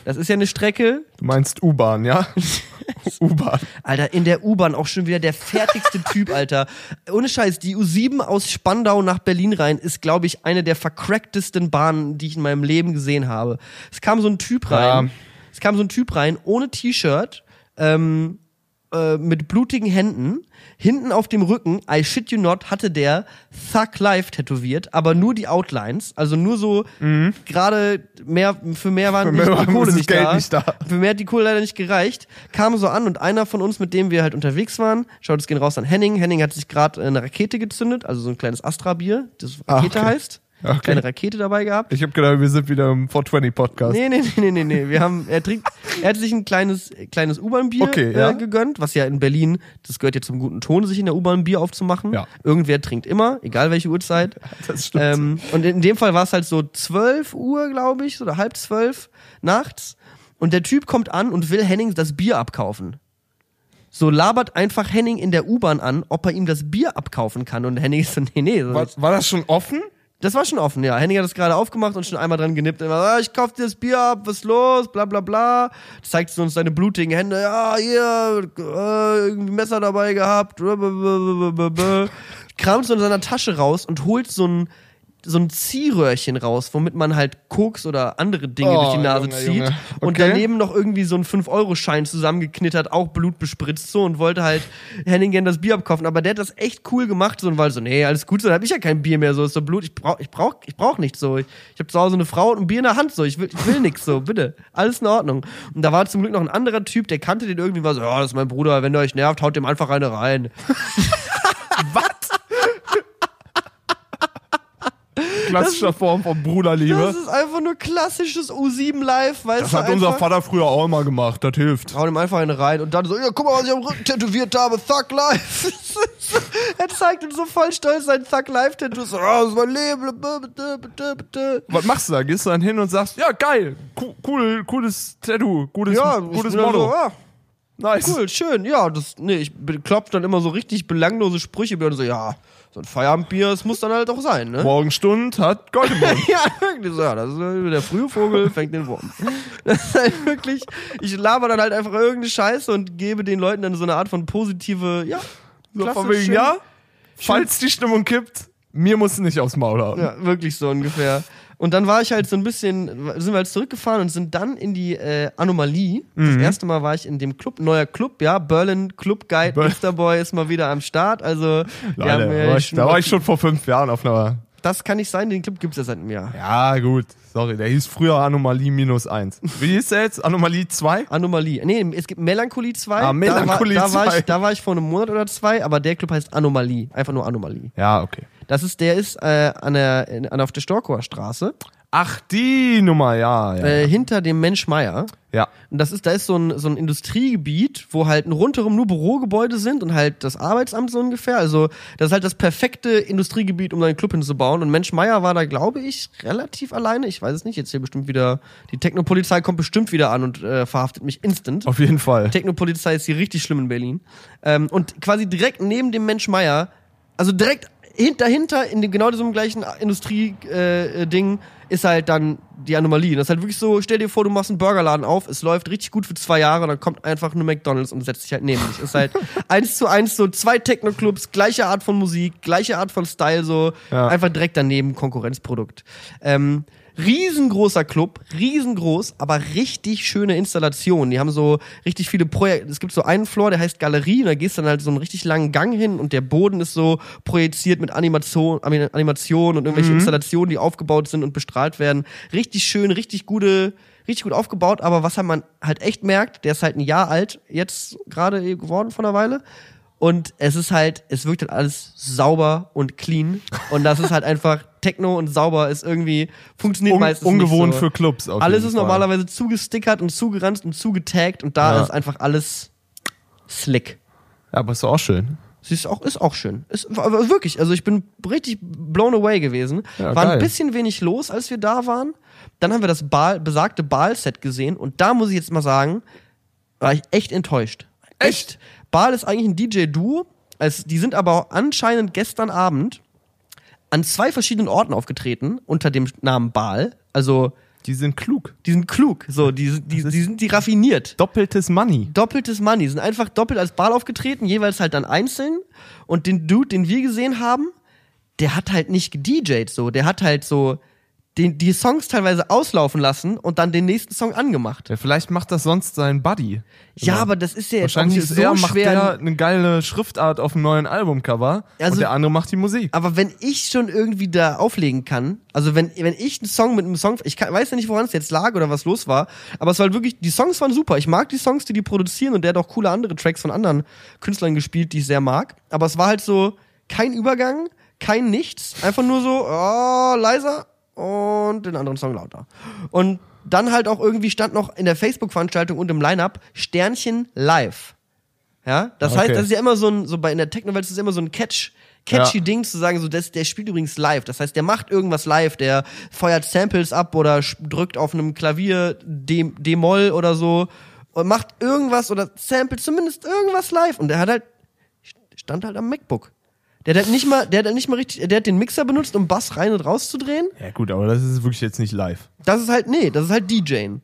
Das ist ja eine Strecke.
Du meinst U-Bahn, ja? U-Bahn.
Alter, in der U-Bahn auch schon wieder der fertigste Typ, Alter. Ohne Scheiß, die U7 aus Spandau nach Berlin rein ist, glaube ich, eine der vercracktesten Bahnen, die ich in meinem Leben gesehen habe. Es kam so ein Typ rein,
Ja.
es kam so ein Typ rein, ohne T-Shirt, ähm, äh, mit blutigen Händen. Hinten auf dem Rücken, I shit you not, hatte der Thug Life tätowiert, aber nur die Outlines, also nur so gerade mehr für mehr waren
Mhm. Für mehr
die
war
Kohle nicht, da.
nicht da.
Für mehr hat die Kohle leider nicht gereicht. Kam so an und einer von uns, mit dem wir halt unterwegs waren, schaut es gehen raus an Henning. Henning hat sich gerade eine Rakete gezündet, also so ein kleines Astra-Bier, das
Ah,
Rakete
okay.
heißt.
Okay.
Kleine Rakete dabei gehabt.
Ich habe gedacht, wir sind wieder im 420-Podcast.
Nee, nee, nee, nee, nee. Wir haben, er trinkt, er hat sich ein kleines, kleines U-Bahn-Bier
Okay, ja.
äh, gegönnt, was ja in Berlin, das gehört ja zum guten Ton, sich in der U-Bahn ein Bier aufzumachen.
Ja.
Irgendwer trinkt immer, egal welche Uhrzeit.
Das stimmt.
Ähm, und in dem Fall war es halt so 12 Uhr, glaube ich, oder halb zwölf nachts. Und der Typ kommt an und will Henning das Bier abkaufen. So labert einfach Henning in der U-Bahn an, ob er ihm das Bier abkaufen kann. Und Henning ist so, nee, nee. So
war, war das schon offen?
Das war schon offen, ja. Henning hat das gerade aufgemacht und schon einmal dran genippt. Immer, ah, ich kauf dir das Bier ab, was ist los, bla bla bla. Zeigt uns seine blutigen Hände, ja, hier, äh, irgendwie Messer dabei gehabt. Kramt so in seiner Tasche raus und holt so ein, so ein Ziehröhrchen raus, womit man halt Koks oder andere Dinge
Oh,
durch die Nase
Junge,
zieht.
Junge.
Und
Okay.
daneben noch irgendwie so ein 5-Euro-Schein zusammengeknittert, auch Blut bespritzt so und wollte halt Henning gerne das Bier abkaufen. Aber der hat das echt cool gemacht so und war so, nee, alles gut, so, dann hab ich ja kein Bier mehr, so ist so Blut, ich brauch, ich brauch, ich brauch nichts so. Ich, ich habe zu Hause eine Frau und ein Bier in der Hand, so, ich will, ich will nix, so, bitte. Alles in Ordnung. Und da war zum Glück noch ein anderer Typ, der kannte den irgendwie, war so, ja, das ist mein Bruder, wenn der euch nervt, haut dem einfach eine rein.
Was? Klassischer Form von Bruderliebe.
Das ist einfach nur klassisches U7 Live, weißt
Das
du,
hat unser Vater früher auch immer gemacht. Das hilft.
Hau ihm einfach eine rein und dann so, ja, guck mal, was ich am Rücken tätowiert habe, Thug Life. er zeigt uns so voll stolz sein Thug Life Tattoo. So, oh, das ist mein Leben.
Was machst du da? Gehst du dann hin und sagst, ja, geil, cool, cool cooles Tattoo, gutes,
Ja,
gutes Motto.
So, ah,
nice.
cool, schön. Ja, das, nee, ich klopf dann immer so richtig belanglose Sprüche, bin dann so, ja, so ein Feierabendbier, das muss dann halt auch sein, ne?
Morgenstund hat Gold im Mund.
Ja, wirklich so, ja, das ist äh, der frühe Vogel fängt den Wurm. Das ist halt wirklich, ich laber dann halt einfach irgendeine Scheiße und gebe den Leuten dann so eine Art von positive, ja,
So von wegen,
schön.
ja, falls die Stimmung kippt, mir muss nicht aufs Maul hauen.
Ja, wirklich so ungefähr. Und dann war ich halt so ein bisschen, sind wir halt zurückgefahren und sind dann in die äh, Anomalie. Das erste Mal war ich in dem Club, neuer Club, ja, Berlin Club Guide, Mr. Boy ist mal wieder am Start. Also,
Leute,
haben,
da,
äh,
war ich,
schon
da war ich schon vor fünf Jahren auf einer.
Das kann nicht sein, den Club gibt's ja seit einem Jahr.
Ja, gut, sorry, der hieß früher Anomalie minus eins. Wie hieß der jetzt? Anomalie 2?
Anomalie. Nee, es gibt Melancholie 2.
Ah, Melancholie
da, war, da, war
2.
ich, da war ich vor einem Monat oder zwei, aber der Club heißt Anomalie. Einfach nur Anomalie.
Ja, okay.
Das ist, der ist äh, an der, in, an, auf der Storkower Straße,
Ach, die Nummer, ja, ja.
äh, hinter dem Mensch Meier.
ja.
Und das ist, da ist so ein, so ein Industriegebiet, wo halt rundherum nur Bürogebäude sind und halt das Arbeitsamt so ungefähr. Also, das ist halt das perfekte Industriegebiet, um da einen Club hinzubauen. Und Mensch Meier war da, glaube ich, relativ alleine. Ich weiß es nicht. Jetzt hier bestimmt wieder, die Technopolizei kommt bestimmt wieder an und äh, verhaftet mich instant.
Auf jeden Fall.
Technopolizei ist hier richtig schlimm in Berlin. Ähm, und quasi direkt neben dem Mensch Meier, also direkt dahinter in dem genau diesem gleichen Industrie-Ding, äh, Ding, ist halt dann die Anomalie. Das ist halt wirklich so, stell dir vor, du machst einen Burgerladen auf, es läuft richtig gut für zwei Jahre, dann kommt einfach nur McDonalds und setzt sich halt neben dich. Ist halt eins zu eins so zwei Techno-Clubs, gleiche Art von Musik, gleiche Art von Style, so
Ja.
einfach direkt daneben Konkurrenzprodukt. Ähm, riesengroßer Club, riesengroß, aber richtig schöne Installation. Die haben so richtig viele Projekte. Es gibt so einen Floor, der heißt Galerie, und da gehst du dann halt so einen richtig langen Gang hin und der Boden ist so projiziert mit Animation, Animation und irgendwelche Installationen, die aufgebaut sind und bestrahlt werden. Richtig schön, richtig gute, richtig gut aufgebaut, aber was man halt echt merkt, der ist halt ein Jahr alt, jetzt gerade geworden von einer Weile. Und es ist halt, es wirkt halt alles sauber und clean. Und das ist halt einfach Techno und sauber ist irgendwie, funktioniert
Un
meistens
ungewohnt
nicht so.
für Clubs.
Alles ist
Fall.
normalerweise zugestickert und zugeranzt und zugetaggt und da
Ja.
ist einfach alles slick.
Ja, aber ist auch schön.
Sie ist auch, ist auch schön. Ist, wirklich, also ich bin richtig blown away gewesen.
Ja,
war
geil.
ein bisschen wenig los, als wir da waren. Dann haben wir das Baal, besagte Baal-Set gesehen und da muss ich jetzt mal sagen, war ich echt enttäuscht.
Echt?
Baal ist eigentlich ein DJ-Duo. Also, die sind aber anscheinend gestern Abend an zwei verschiedenen Orten aufgetreten unter dem Namen Baal. Also,
Die sind klug.
die sind klug, so, die, die, die sind die raffiniert
Doppeltes Money.
doppeltes Money. Sind einfach doppelt als Ball aufgetreten, jeweils halt dann einzeln. Und den Dude, den wir gesehen haben, der hat halt nicht gedjed so. Der hat halt so den, die Songs teilweise auslaufen lassen und dann den nächsten Song angemacht.
Ja, vielleicht macht das sonst sein Buddy.
Ja,
Immer.
aber das ist ja jetzt
Wahrscheinlich ist
so
er, macht
schwer.
der eine geile Schriftart auf dem neuen Albumcover
Also-
und der andere macht die Musik.
Aber wenn ich schon irgendwie da auflegen kann, also wenn, wenn ich einen Song mit einem Song, ich kann, weiß ja nicht, woran es jetzt lag oder was los war, aber es war halt wirklich, die Songs waren super. Ich mag die Songs, die die produzieren und der hat auch coole andere Tracks von anderen Künstlern gespielt, die ich sehr mag. Aber es war halt so kein Übergang, kein Nichts, einfach nur so, oh, leiser und den anderen Song lauter. Und dann halt auch irgendwie stand noch in der Facebook-Veranstaltung und im Line-Up Sternchen live. Ja, das
Okay.
heißt, das ist ja immer so ein, so bei in der Techno-Welt ist es immer so ein Catch, catchy
Ja.
Ding zu sagen, so, das, der spielt übrigens live. Das heißt, der macht irgendwas live, der feuert Samples ab oder drückt auf einem Klavier D-Moll oder so und macht irgendwas oder samplet zumindest irgendwas live. Und der hat halt, stand halt am MacBook. Der hat halt nicht mal, der hat halt nicht mal richtig, der hat den Mixer benutzt, um Bass rein und raus zu drehen.
Ja gut, aber das ist wirklich jetzt nicht live.
Das ist halt, nee, das ist halt DJing.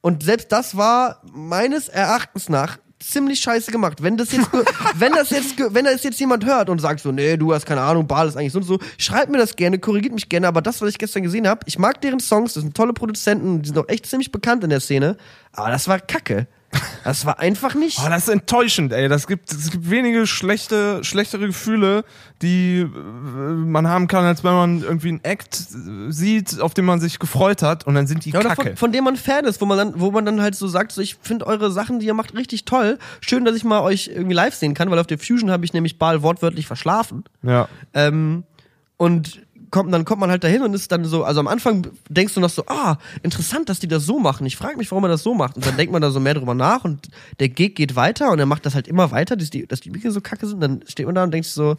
Und selbst das war meines Erachtens nach ziemlich scheiße gemacht. Wenn das jetzt, wenn das jetzt, wenn das jetzt jemand hört und sagt so, nee, du hast keine Ahnung, Ball ist eigentlich so und so, schreibt mir das gerne, korrigiert mich gerne, aber das, was ich gestern gesehen habe, ich mag deren Songs, das sind tolle Produzenten, die sind auch echt ziemlich bekannt in der Szene, aber das war Kacke. Das war einfach nicht.
Oh, das ist enttäuschend, ey. Das gibt, es gibt wenige schlechte, schlechtere Gefühle, die äh, man haben kann, als wenn man irgendwie einen Act sieht, auf den man sich gefreut hat und dann sind die
Ja,
Kacke.
von, von dem man Fan ist, wo man dann, wo man dann halt so sagt, so ich finde eure Sachen, die ihr macht, richtig toll. Schön, dass ich mal euch irgendwie live sehen kann, weil auf der Fusion habe ich nämlich Ball wortwörtlich verschlafen.
ja.
Ähm, und kommt, dann kommt man halt dahin und ist dann so, also am Anfang denkst du noch so, ah, interessant, dass die das so machen. Ich frage mich, warum er das so macht. Und dann denkt man da so mehr drüber nach und der Gig geht weiter und er macht das halt immer weiter, dass die, dass die Mikros so kacke sind. Dann steht man da und denkt so,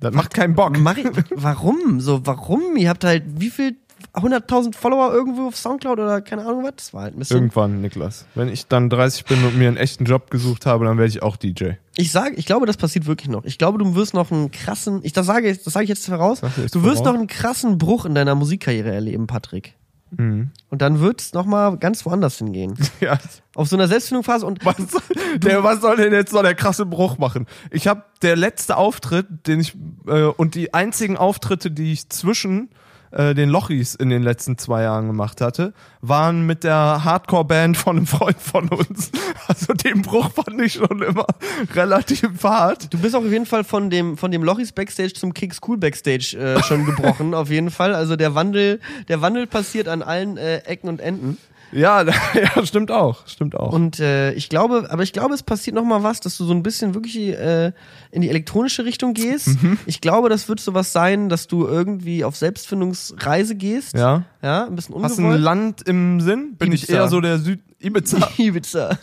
Das macht keinen Bock.
Mach ich, warum? So, warum? Ihr habt halt wie viel 100.000 Follower irgendwo auf Soundcloud oder keine Ahnung was? Das war halt ein bisschen.
Irgendwann, Niklas. Wenn ich dann 30 bin und mir einen echten Job gesucht habe, dann werde ich auch DJ.
Ich sage, ich glaube, das passiert wirklich noch. Ich glaube, du wirst noch einen krassen, ich das sage, das sage ich jetzt voraus.
Jetzt
Du wirst
voraus.
noch einen krassen Bruch in deiner Musikkarriere erleben, Patrick. Und dann wird es nochmal ganz woanders hingehen.
Ja.
Auf so einer Selbstfindungsphase und
Was, der, was soll denn jetzt so der krasse Bruch machen? Ich habe der letzte Auftritt, den ich äh, und die einzigen Auftritte, die ich zwischen äh, den Lochis in den letzten zwei Jahren gemacht hatte, waren mit der Hardcore-Band von einem Freund von uns. Also den Bruch fand ich schon immer relativ hart.
du bist auch auf jeden Fall von dem, von dem Lochis Backstage zum Kicks Cool Backstage äh, schon gebrochen, auf jeden Fall. Also der Wandel, der Wandel passiert an allen äh, Ecken und Enden.
Ja, ja, stimmt auch, stimmt auch.
Und äh, ich glaube, aber ich glaube, es passiert noch mal was, dass du so ein bisschen wirklich äh, in die elektronische Richtung gehst.
Mhm.
Ich glaube, das wird sowas sein, dass du irgendwie auf Selbstfindungsreise gehst.
ja.
Ja, ein bisschen
Hast du ein
ungewollt.
Land im Sinn? Bin ich
Ibiza.
eher so der Süd Ibiza.
Ibiza.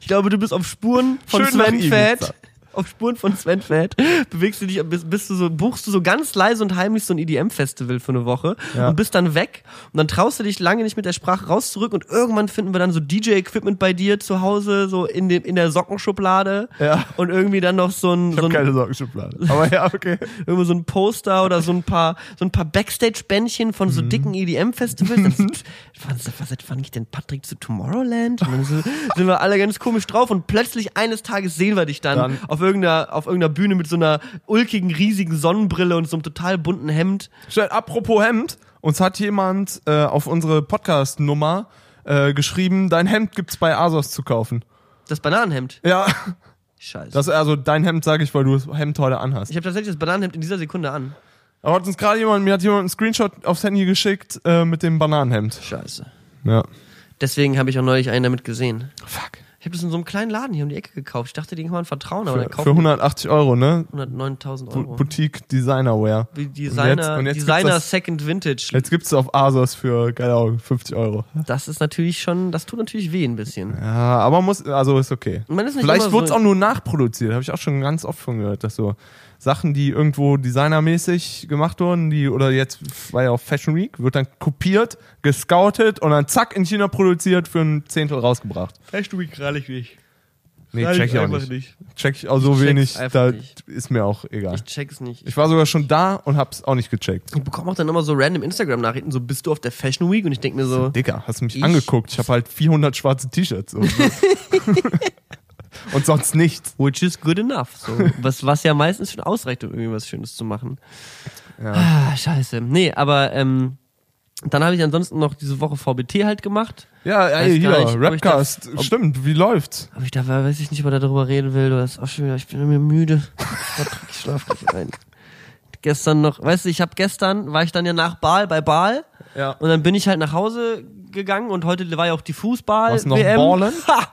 Ich glaube, du bist auf Spuren von
Schön
Sven. Fett. Auf Spuren von Sven Fett bewegst du dich, bist, bist du so, buchst du so ganz leise und heimlich so ein EDM-Festival für eine Woche
Ja.
und bist dann weg und dann traust du dich lange nicht mit der Sprache raus zurück und irgendwann finden wir dann so DJ-Equipment bei dir zu Hause, so in, dem, in der Sockenschublade
Ja.
und irgendwie dann noch so ein,
Ich
so
habe
ein
keine Sockenschublade. Aber ja, okay.
irgendwie so ein Poster oder so ein paar so ein paar Backstage-Bändchen von
Mhm.
so dicken EDM-Festivals. Was, was, wann ich denn Patrick zu Tomorrowland? Und dann so, sind wir alle ganz komisch drauf und plötzlich eines Tages sehen wir dich dann,
Dann-
auf irgendeiner auf irgendeiner Bühne mit so einer ulkigen riesigen Sonnenbrille und so einem total bunten Hemd.
Apropos Hemd, uns hat jemand äh, auf unsere Podcast-Nummer äh, geschrieben, dein Hemd gibt's bei Asos zu kaufen.
Das Bananenhemd.
Ja,
Scheiße.
das also dein Hemd sage ich, weil du das Hemd heute anhast.
ich habe tatsächlich das Bananenhemd in dieser Sekunde an.
Aber hat uns gerade jemand, mir hat jemand einen Screenshot aufs Handy geschickt äh, mit dem Bananenhemd.
Scheiße.
Ja.
Deswegen habe ich auch neulich einen damit gesehen.
Fuck.
Ich habe das in so einem kleinen Laden hier um die Ecke gekauft. Ich dachte, den kann man vertrauen, aber
Für,
kauft
für 180 Euro, ne?
109.000
Bu-
Euro.
Boutique Designerwear.
Wie
Und
Designer,
jetzt- und jetzt
Designer
das-
Second Vintage.
Jetzt gibt's auf Asos für, keine Ahnung, 50 Euro.
Das ist natürlich schon, das tut natürlich weh ein bisschen.
Ja, aber muss, also ist okay.
Ist nicht
Vielleicht
immer
wurde es
so-
auch nur nachproduziert, habe ich auch schon ganz oft von gehört, dass so Sachen, die irgendwo designermäßig gemacht wurden, die oder jetzt war ja auf Fashion Week, wird dann kopiert, gescoutet und dann zack in China produziert für ein Zehntel rausgebracht.
Fashion Week gerade ich nicht.
Nee, check ich auch nicht. Check ich auch so
Ich
wenig, da
nicht.
ist mir auch egal.
Ich check's nicht.
Ich war sogar schon da und hab's auch nicht gecheckt.
Ich bekomme auch dann immer so random Instagram-Nachrichten, so bist du auf der Fashion Week? Und ich denke mir so,
Dicker, hast du mich
Ich-
angeguckt? Ich habe halt 400 schwarze T-Shirts. Und, und sonst nichts.
which is good enough. So. Was, was ja meistens schon ausreicht, um irgendwie was Schönes zu machen.
Ja.
Ah, scheiße. Nee, aber ähm, dann habe ich ansonsten noch diese Woche VBT halt gemacht.
Ja, ey, hier,
nicht, ich da-
Rapcast.
ob-
Stimmt, wie läuft's?
Aber ich da weiß ich nicht, ob er darüber reden will. Du hast auch schon wieder, ich bin mir müde. ich schlaf gleich ein. Gestern noch, weißt du, ich habe gestern, war ich dann ja nach Baal bei Baal
Ja.
und dann bin ich halt nach Hause gegangen und heute war ja auch die Fußball
du noch
WM.
ballen?
Ha!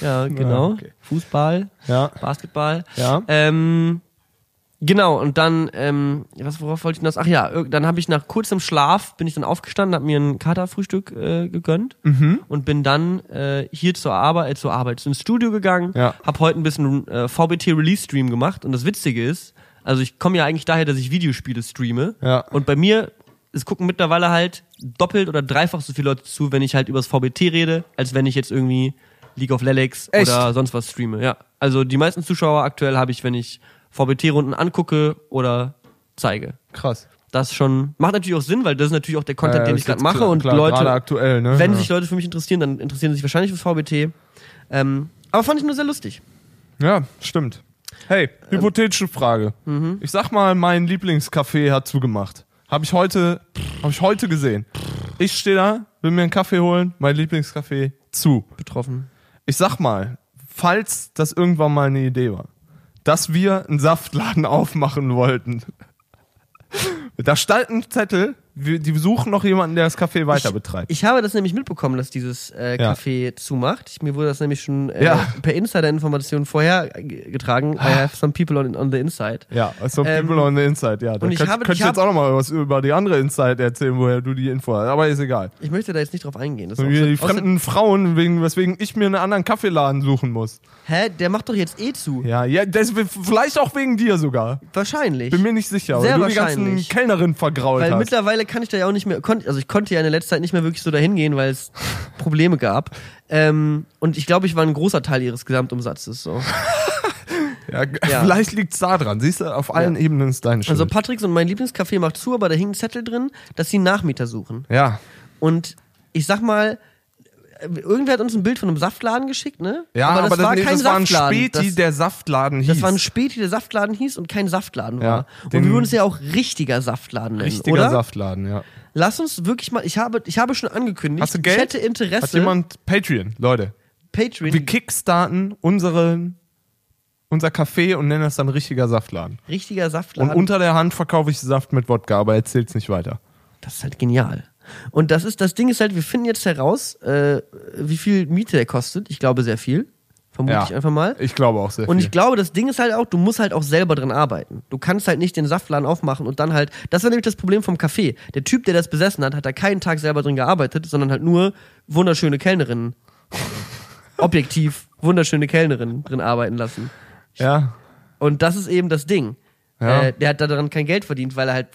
Ja, genau.
okay.
Fußball,
Ja.
Basketball.
Ja.
Ähm, genau, und dann, ähm, was, worauf wollte ich denn das? Ach ja, dann habe ich nach kurzem Schlaf, bin ich dann aufgestanden, habe mir ein Katerfrühstück äh, gegönnt
Mhm.
und bin dann äh, hier zur Arbeit, äh, zur Arbeit, ins Studio gegangen,
Ja.
habe heute ein bisschen äh, VBT Release Stream gemacht und das Witzige ist, also ich komme ja eigentlich daher, dass ich Videospiele streame
Ja.
und bei mir, es gucken mittlerweile halt doppelt oder dreifach so viele Leute zu, wenn ich halt übers VBT rede, als wenn ich jetzt irgendwie League of Legends
Echt?
oder sonst was streame. Ja, also die meisten Zuschauer aktuell habe ich, wenn ich VBT-Runden angucke oder zeige.
Krass.
Das schon macht natürlich auch Sinn, weil das ist natürlich auch der Content,
Ja,
den ich gerade mache
klar-
und
klar,
Leute,
aktuell, ne?
wenn
ja.
sich Leute für mich interessieren, dann interessieren sie sich wahrscheinlich für VBT. Ähm, aber fand ich nur sehr lustig.
Ja, stimmt. Hey, hypothetische Frage.
Mhm.
Ich sag mal, mein Lieblingscafé hat zugemacht. Habe ich heute, habe ich heute gesehen. Ich stehe da, will mir einen Kaffee holen, mein Lieblingscafé zu.
Betroffen.
Ich sag mal, falls das irgendwann mal eine Idee war, dass wir einen Saftladen aufmachen wollten. Da stand ein Zettel, wir, die suchen noch jemanden, der das Café weiter betreibt.
Ich habe das nämlich mitbekommen, dass dieses äh,
Ja.
Café zumacht. Ich, mir wurde das nämlich schon äh,
Ja.
per Insider-Information vorher ge- getragen. I have some people on, on the inside.
Ja, also
Ähm,
People on the Inside, ja. Da
und ich
könnt,
habe-
könnt
ich
ich jetzt
habe-
auch noch mal was über die andere Inside erzählen, woher du die Info hast. Aber ist egal.
Ich möchte da jetzt nicht drauf eingehen. Das so-
die fremden Frauen, wegen, weswegen ich mir einen anderen Kaffeeladen suchen muss.
Hä? Der macht doch jetzt eh zu.
Ja, ja, das, vielleicht auch wegen dir sogar.
Wahrscheinlich.
Bin mir nicht sicher,
Sehr
weil du die ganzen. Kellnerinnen vergrault
Weil
hast.
mittlerweile kann ich da ja auch nicht mehr, also ich konnte ja in der letzten Zeit nicht mehr wirklich so dahin gehen, weil es Probleme gab. Ähm, und ich glaube, ich war ein großer Teil ihres Gesamtumsatzes. So.
Ja,
Ja.
Vielleicht liegt's da dran. Siehst du, auf allen
Ja.
Ebenen ist deine Schuld.
Also Patricks und mein Lieblingscafé macht zu, aber da hing ein Zettel drin, dass sie einen Nachmieter suchen.
ja.
Und ich sag mal, irgendwer hat uns ein Bild von einem Saftladen geschickt, ne?
Ja, aber, das,
war
nee,
kein
das war ein
Saftladen.
Späti,
das,
der Saftladen hieß.
das war ein Späti, der Saftladen hieß und kein Saftladen
Ja,
war. Und wir würden es ja auch richtiger Saftladen nennen,
richtiger
oder?
Saftladen, ja.
Lass uns wirklich mal, ich habe, ich habe schon angekündigt,
Hast du Geld?
ich hätte Interesse,
Hat jemand Patreon, Leute.
Patreon,
Wir kickstarten unseren, unser Café und nennen das dann richtiger Saftladen.
richtiger
Und
Saftladen.
unter der Hand verkaufe ich Saft mit Wodka, aber erzähl's nicht weiter.
Das ist halt genial. Und das ist, das Ding ist halt, wir finden jetzt heraus, äh, wie viel Miete der kostet. Ich glaube sehr viel. Vermute
Ja.
ich einfach mal.
Ich glaube auch sehr
Und
viel.
ich glaube, das Ding ist halt auch, du musst halt auch selber drin arbeiten. Du kannst halt nicht den Saftladen aufmachen und dann halt, das war nämlich das Problem vom Café. Der Typ, der das besessen hat, hat da keinen Tag selber drin gearbeitet, sondern halt nur wunderschöne Kellnerinnen. Objektiv wunderschöne Kellnerinnen drin arbeiten lassen.
ja.
Und das ist eben das Ding.
Ja.
Äh, der hat daran kein Geld verdient, weil er halt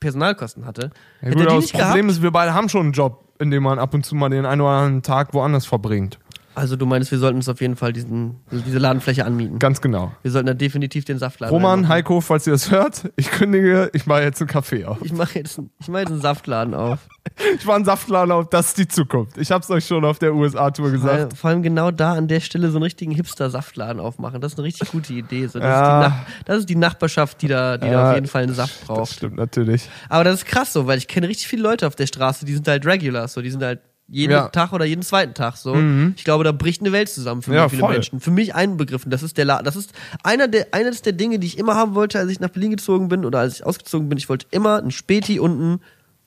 Personalkosten hatte.
ja gut, das Problem
gehabt,
ist, wir beide haben schon einen Job, in dem man ab und zu mal den einen oder anderen Tag woanders verbringt.
Also du meinst, wir sollten uns auf jeden Fall diesen, diese Ladenfläche anmieten.
Ganz genau.
Wir sollten da definitiv den Saftladen
Roman,
reinmachen.
Heiko, falls ihr das hört, ich kündige, ich mache jetzt einen Kaffee auf.
Ich mache jetzt, ich mach jetzt einen Saftladen auf.
Ich mache einen Saftladen auf, das ist die Zukunft. Ich hab's euch schon auf der USA-Tour gesagt.
vor allem genau da an der Stelle so einen richtigen Hipster-Saftladen aufmachen. Das ist eine richtig gute Idee. So, das,
Ja.
ist das ist die Nachbarschaft, die da, die da
Ja,
auf jeden Fall einen Saft
Das
braucht.
stimmt natürlich.
Aber das ist krass so, weil ich kenne richtig viele Leute auf der Straße, die sind halt Regulars, so, die sind halt jeden
Ja.
Tag oder jeden zweiten Tag so.
Mhm.
Ich glaube, da bricht eine Welt zusammen für
Ja,
viele
voll.
Menschen. Für mich einbegriffen. Das ist der La das ist einer der eines der Dinge, die ich immer haben wollte, als ich nach Berlin gezogen bin oder als ich ausgezogen bin. Ich wollte immer ein Späti unten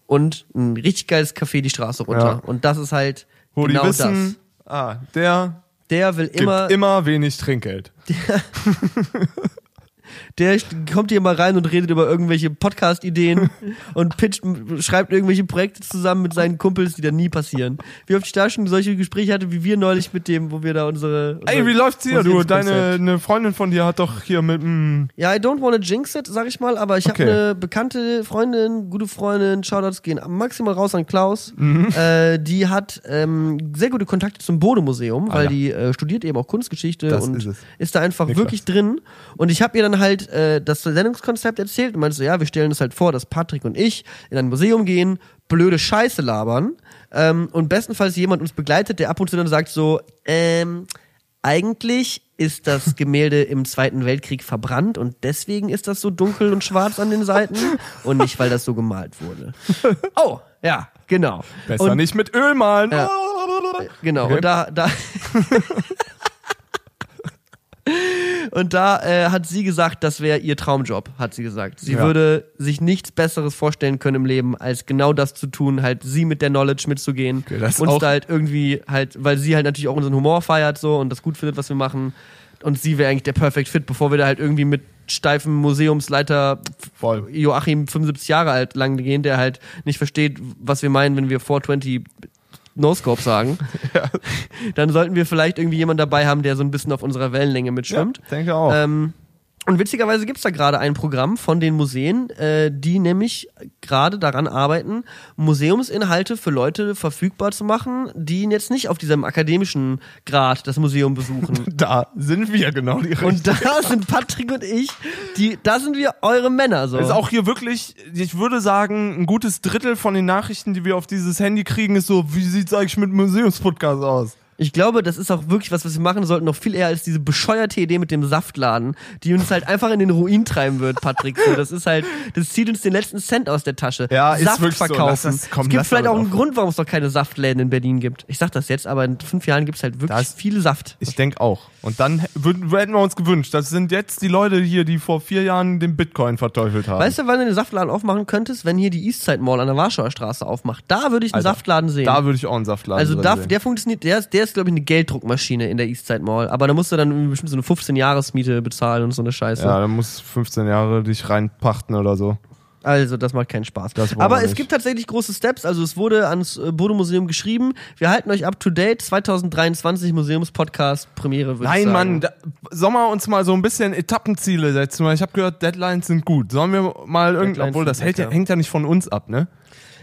und ein richtig geiles Café die Straße runter.
Ja.
Und das ist halt
Wo
genau
die wissen,
das.
ah, der
Der will immer,
immer, wenig Trinkgeld.
der kommt hier mal rein und redet über irgendwelche Podcast-Ideen und pitcht, schreibt irgendwelche Projekte zusammen mit seinen Kumpels, die dann nie passieren. Wie oft ich da schon solche Gespräche hatte, wie wir neulich mit dem, wo wir da unsere.
Ey,
unser
wie läuft's hier? Du, deine eine Freundin von dir hat doch hier mit mm,
Ja, I don't wanna jinx it, sag ich mal, aber ich habe
Okay.
eine bekannte Freundin, gute Freundin, Shoutouts gehen maximal raus an Klaus.
Mhm.
Äh, die hat ähm, sehr gute Kontakte zum Bode-Museum, weil
Alter.
die äh, studiert eben auch Kunstgeschichte
Das
und
ist
ist da einfach
Niklas.
wirklich drin. Und ich habe ihr dann halt äh, das Sendungskonzept erzählt und meinte so, ja, wir stellen uns halt vor, dass Patrick und ich in ein Museum gehen, blöde Scheiße labern ähm, und bestenfalls jemand uns begleitet, der ab und zu dann sagt so, ähm, eigentlich ist das Gemälde im Zweiten Weltkrieg verbrannt und deswegen ist das so dunkel und schwarz an den Seiten und nicht, weil das so gemalt wurde. Oh, ja, genau.
besser
und,
nicht mit Öl malen.
Ja. Genau,
Okay.
und da, da Und da äh, hat sie gesagt, das wäre ihr Traumjob, hat sie gesagt. Sie
Ja.
würde sich nichts Besseres vorstellen können im Leben, als genau das zu tun, halt sie mit der Knowledge mitzugehen.
Okay, das
uns da halt irgendwie halt, weil sie halt natürlich auch unseren Humor feiert so und das gut findet, was wir machen. Und sie wäre eigentlich der Perfect Fit, bevor wir da halt irgendwie mit steifem Museumsleiter
Voll.
Joachim 75 Jahre alt lang gehen, der halt nicht versteht, was wir meinen, wenn wir 420 No-Scope sagen. Dann sollten wir vielleicht irgendwie jemanden dabei haben, der so ein bisschen auf unserer Wellenlänge mitschwimmt.
Ja, denke auch.
Ähm, und witzigerweise gibt's da gerade ein Programm von den Museen, äh, die nämlich gerade daran arbeiten, Museumsinhalte für Leute verfügbar zu machen, die jetzt nicht auf diesem akademischen Grad das Museum besuchen.
da sind wir genau die richtigen.
Und da sind Patrick und ich, die, da sind wir eure Männer so.
ist auch hier wirklich, ich würde sagen, ein gutes Drittel von den Nachrichten, die wir auf dieses Handy kriegen, ist so, wie sieht's eigentlich mit Museumspodcast aus?
Ich glaube, das ist auch wirklich was, was wir machen sollten, noch viel eher als diese bescheuerte Idee mit dem Saftladen, die uns halt einfach in den Ruin treiben wird, Patrick. So, das ist halt, das zieht uns den letzten Cent aus der Tasche.
Ja, ist
Saft
wirklich so.
verkaufen.
Lass das- komm,
es gibt vielleicht auch einen
aufhören.
Grund, warum es noch keine Saftläden in Berlin gibt. Ich sag das jetzt, aber in fünf Jahren gibt's halt wirklich
Das-
viel Saft.
Ich denke auch. Und dann hätten wir uns gewünscht, das sind jetzt die Leute hier, die vor vier Jahren den Bitcoin verteufelt haben.
Weißt du, wann du den Saftladen aufmachen könntest? Wenn hier die Eastside Mall an der Warschauer Straße aufmacht. Da würde ich einen
Alter,
Saftladen sehen.
Da würde ich auch einen Saftladen
Also da,
sehen.
der funktioniert, der ist, der ist glaube ich eine Gelddruckmaschine in der Eastside Mall. Aber da musst du dann bestimmt so eine 15 Jahresmiete bezahlen und so eine Scheiße.
Ja, da muss 15 Jahre dich reinpachten oder so.
Also das macht keinen Spaß. Aber es
nicht.
gibt tatsächlich große Steps. Also es wurde ans äh, Bode-Museum geschrieben. Wir halten euch up to date. 2023 Museumspodcast Premiere.
Nein. Mann, da, sollen wir uns mal so ein bisschen Etappenziele setzen? Ich habe gehört, Deadlines sind gut. Sollen wir mal irgendwie, obwohl das hält ja, hängt ja nicht von uns ab, ne?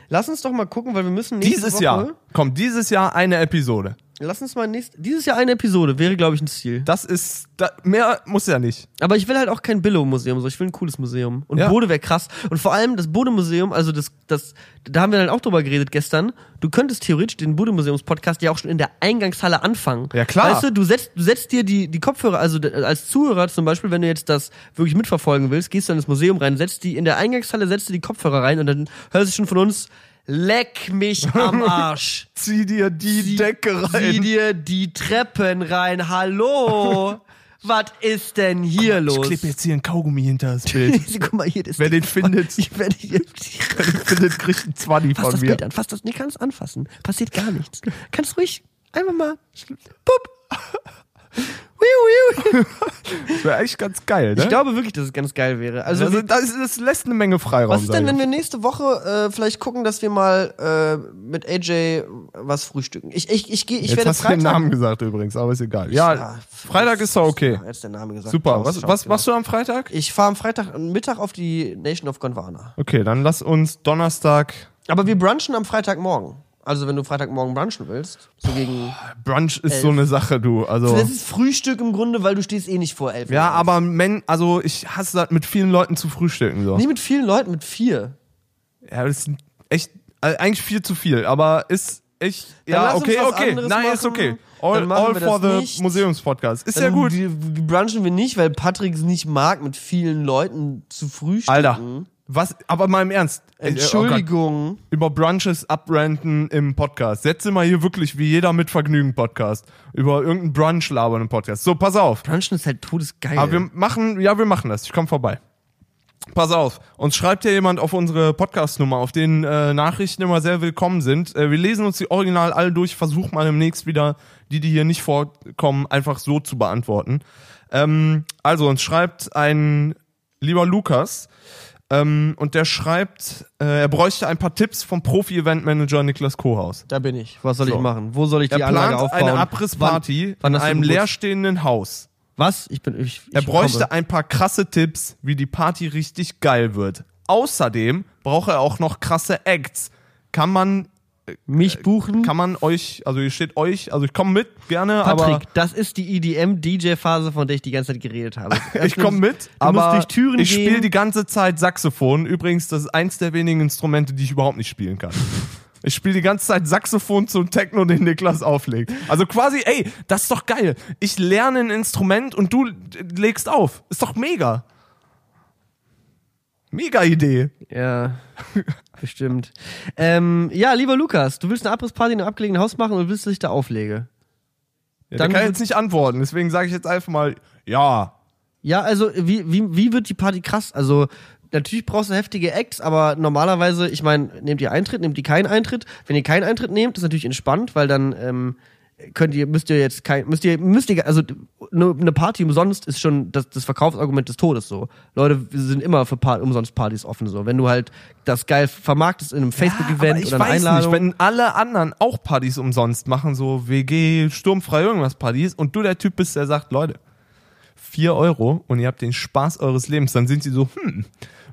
Lass uns doch mal gucken, weil wir müssen nächste
Dieses
Woche,
Jahr, kommt dieses Jahr eine Episode.
Lass uns mal nächst, dieses Jahr eine Episode wäre glaube ich ein Ziel.
Das ist, da, mehr muss ja nicht.
Aber ich will halt auch kein Billo-Museum, so ich will ein cooles Museum. Und
Ja.
Bode wäre krass. Und vor allem das Bode-Museum, also das, das, da haben wir dann auch drüber geredet gestern. Du könntest theoretisch den Bode-Museums-Podcast ja auch schon in der Eingangshalle anfangen.
Ja, klar.
Weißt du, du setzt, du setzt dir die, die Kopfhörer, also d- als Zuhörer zum Beispiel, wenn du jetzt das wirklich mitverfolgen willst, gehst du in das Museum rein, setzt die in der Eingangshalle, setzt du die Kopfhörer rein und dann hörst du schon von uns, leck mich am Arsch.
Zieh dir die
Zieh-
Decke rein.
dir die Treppen rein. Hallo? Was ist denn hier
Ich
los?
klebe jetzt hier ein Kaugummi hinter das Bild.
Guck mal hier, das
Wer den findet,
Ich
wer den findet, kriegt einen 20
Fass
von
das
mir.
Bild an, fass das. Nee, kannst anfassen. Passiert gar nichts. Kannst ruhig einfach mal. Pup.
Das wäre eigentlich ganz geil, ne?
Ich glaube wirklich, dass es ganz geil wäre. Also,
also, das, ist- das lässt eine Menge Freiraum.
was ist denn, wenn
ich.
wir nächste Woche äh, vielleicht gucken, dass wir mal äh, mit AJ was frühstücken? Ich, ich, ich, geh, ich
Jetzt
werde
hast du
Freitag.
den Namen gesagt übrigens, aber ist egal. Ja,
Ja,
Freitag ist doch okay.
Jetzt der Name gesagt.
Super.
Klaus
Was, was
genau.
machst du am Freitag?
Ich fahre am Freitag Mittag auf die Nation of Gondwana.
Okay, dann lass uns Donnerstag.
Aber wir brunchen am Freitagmorgen. Also wenn du Freitagmorgen brunchen willst, so gegen.
Brunch ist
Elf.
so eine Sache, du. Also.
Das ist Frühstück im Grunde, weil du stehst eh nicht vor elf.
Ja,
Uhr.
aber men, also ich hasse das mit vielen Leuten zu frühstücken so.
Nicht mit vielen Leuten, mit vier.
Ja, das ist echt also eigentlich viel zu viel, aber ist echt
Dann
ja okay, okay. Nein, ist
machen.
okay.
Dann
All, all for the
nicht.
Museumspodcast. Ist ja
Dann
gut.
Die, die brunchen wir nicht, weil Patrick es nicht mag, mit vielen Leuten zu frühstücken.
Alter, Was, aber mal im Ernst. Äh, oh.
Entschuldigung.
über Brunches abranten im Podcast. Setze mal hier wirklich wie jeder mit Vergnügen Podcast. Über irgendeinen Brunch labern im Podcast. So, pass auf.
Brunchen ist halt todesgeil.
Aber wir machen, ja, wir machen das. Ich komme vorbei. Pass auf, uns schreibt ja jemand auf unsere Podcast-Nummer, auf denen äh, Nachrichten immer sehr willkommen sind. Äh, wir lesen uns die Original alle durch, versuch mal demnächst wieder die, die hier nicht vorkommen, einfach so zu beantworten. Ähm, also, uns schreibt ein lieber Lukas, ähm, und der schreibt, äh, er bräuchte ein paar Tipps vom Profi-Event-Manager Niklas Kohaus.
da bin ich. Was soll
So.
ich machen? Wo soll ich die
Er
Anlage
plant
aufbauen?
eine Abrissparty
Wann, wann
in einem leerstehenden Haus.
Was? Ich bin. Ich, ich
Er bräuchte
komme.
ein paar krasse Tipps, wie die Party richtig geil wird. Außerdem braucht er auch noch krasse Acts. Kann man,
mich buchen.
kann man euch, also hier steht euch, also ich komme mit gerne,
Patrick, das ist die EDM-DJ-Phase, von der ich die ganze Zeit geredet habe.
aber ich komme mit,
du
aber
musst durch Türen
ich spiele die ganze Zeit Saxophon. Übrigens, das ist eins der wenigen Instrumente, die ich überhaupt nicht spielen kann. Ich spiele die ganze Zeit Saxophon zum Techno, den Niklas auflegt. Also quasi, ey, das ist doch geil. Ich lerne ein Instrument und du legst auf. Ist doch mega. Mega Idee.
Ja, bestimmt. Ähm, ja, lieber Lukas, du willst eine Abrissparty in einem abgelegenen Haus machen und willst, dass ich da auflege.
Ja,
Dann
der kann
wird-
jetzt nicht antworten, deswegen sage ich jetzt einfach mal, ja.
Ja, also wie, wie, wie wird die Party krass? Also natürlich brauchst du heftige Acts, aber normalerweise, ich meine, nehmt ihr Eintritt, nehmt ihr keinen Eintritt. Wenn ihr keinen Eintritt nehmt, ist natürlich entspannt, weil dann ähm, könnt ihr, müsst ihr jetzt kein, müsst ihr, müsst ihr, also ne- eine Party umsonst ist schon das, das Verkaufsargument des Todes so. Leute sind immer für Part, umsonst Partys offen so. Wenn du halt das geil vermarktest in einem Facebook-Event
ich
oder einer Einladung.
nicht, wenn alle anderen auch Partys umsonst machen, so WG, sturmfrei irgendwas Partys und du der Typ bist, der sagt, Leute, 4 Euro und ihr habt den Spaß eures Lebens, dann sind sie so, hm,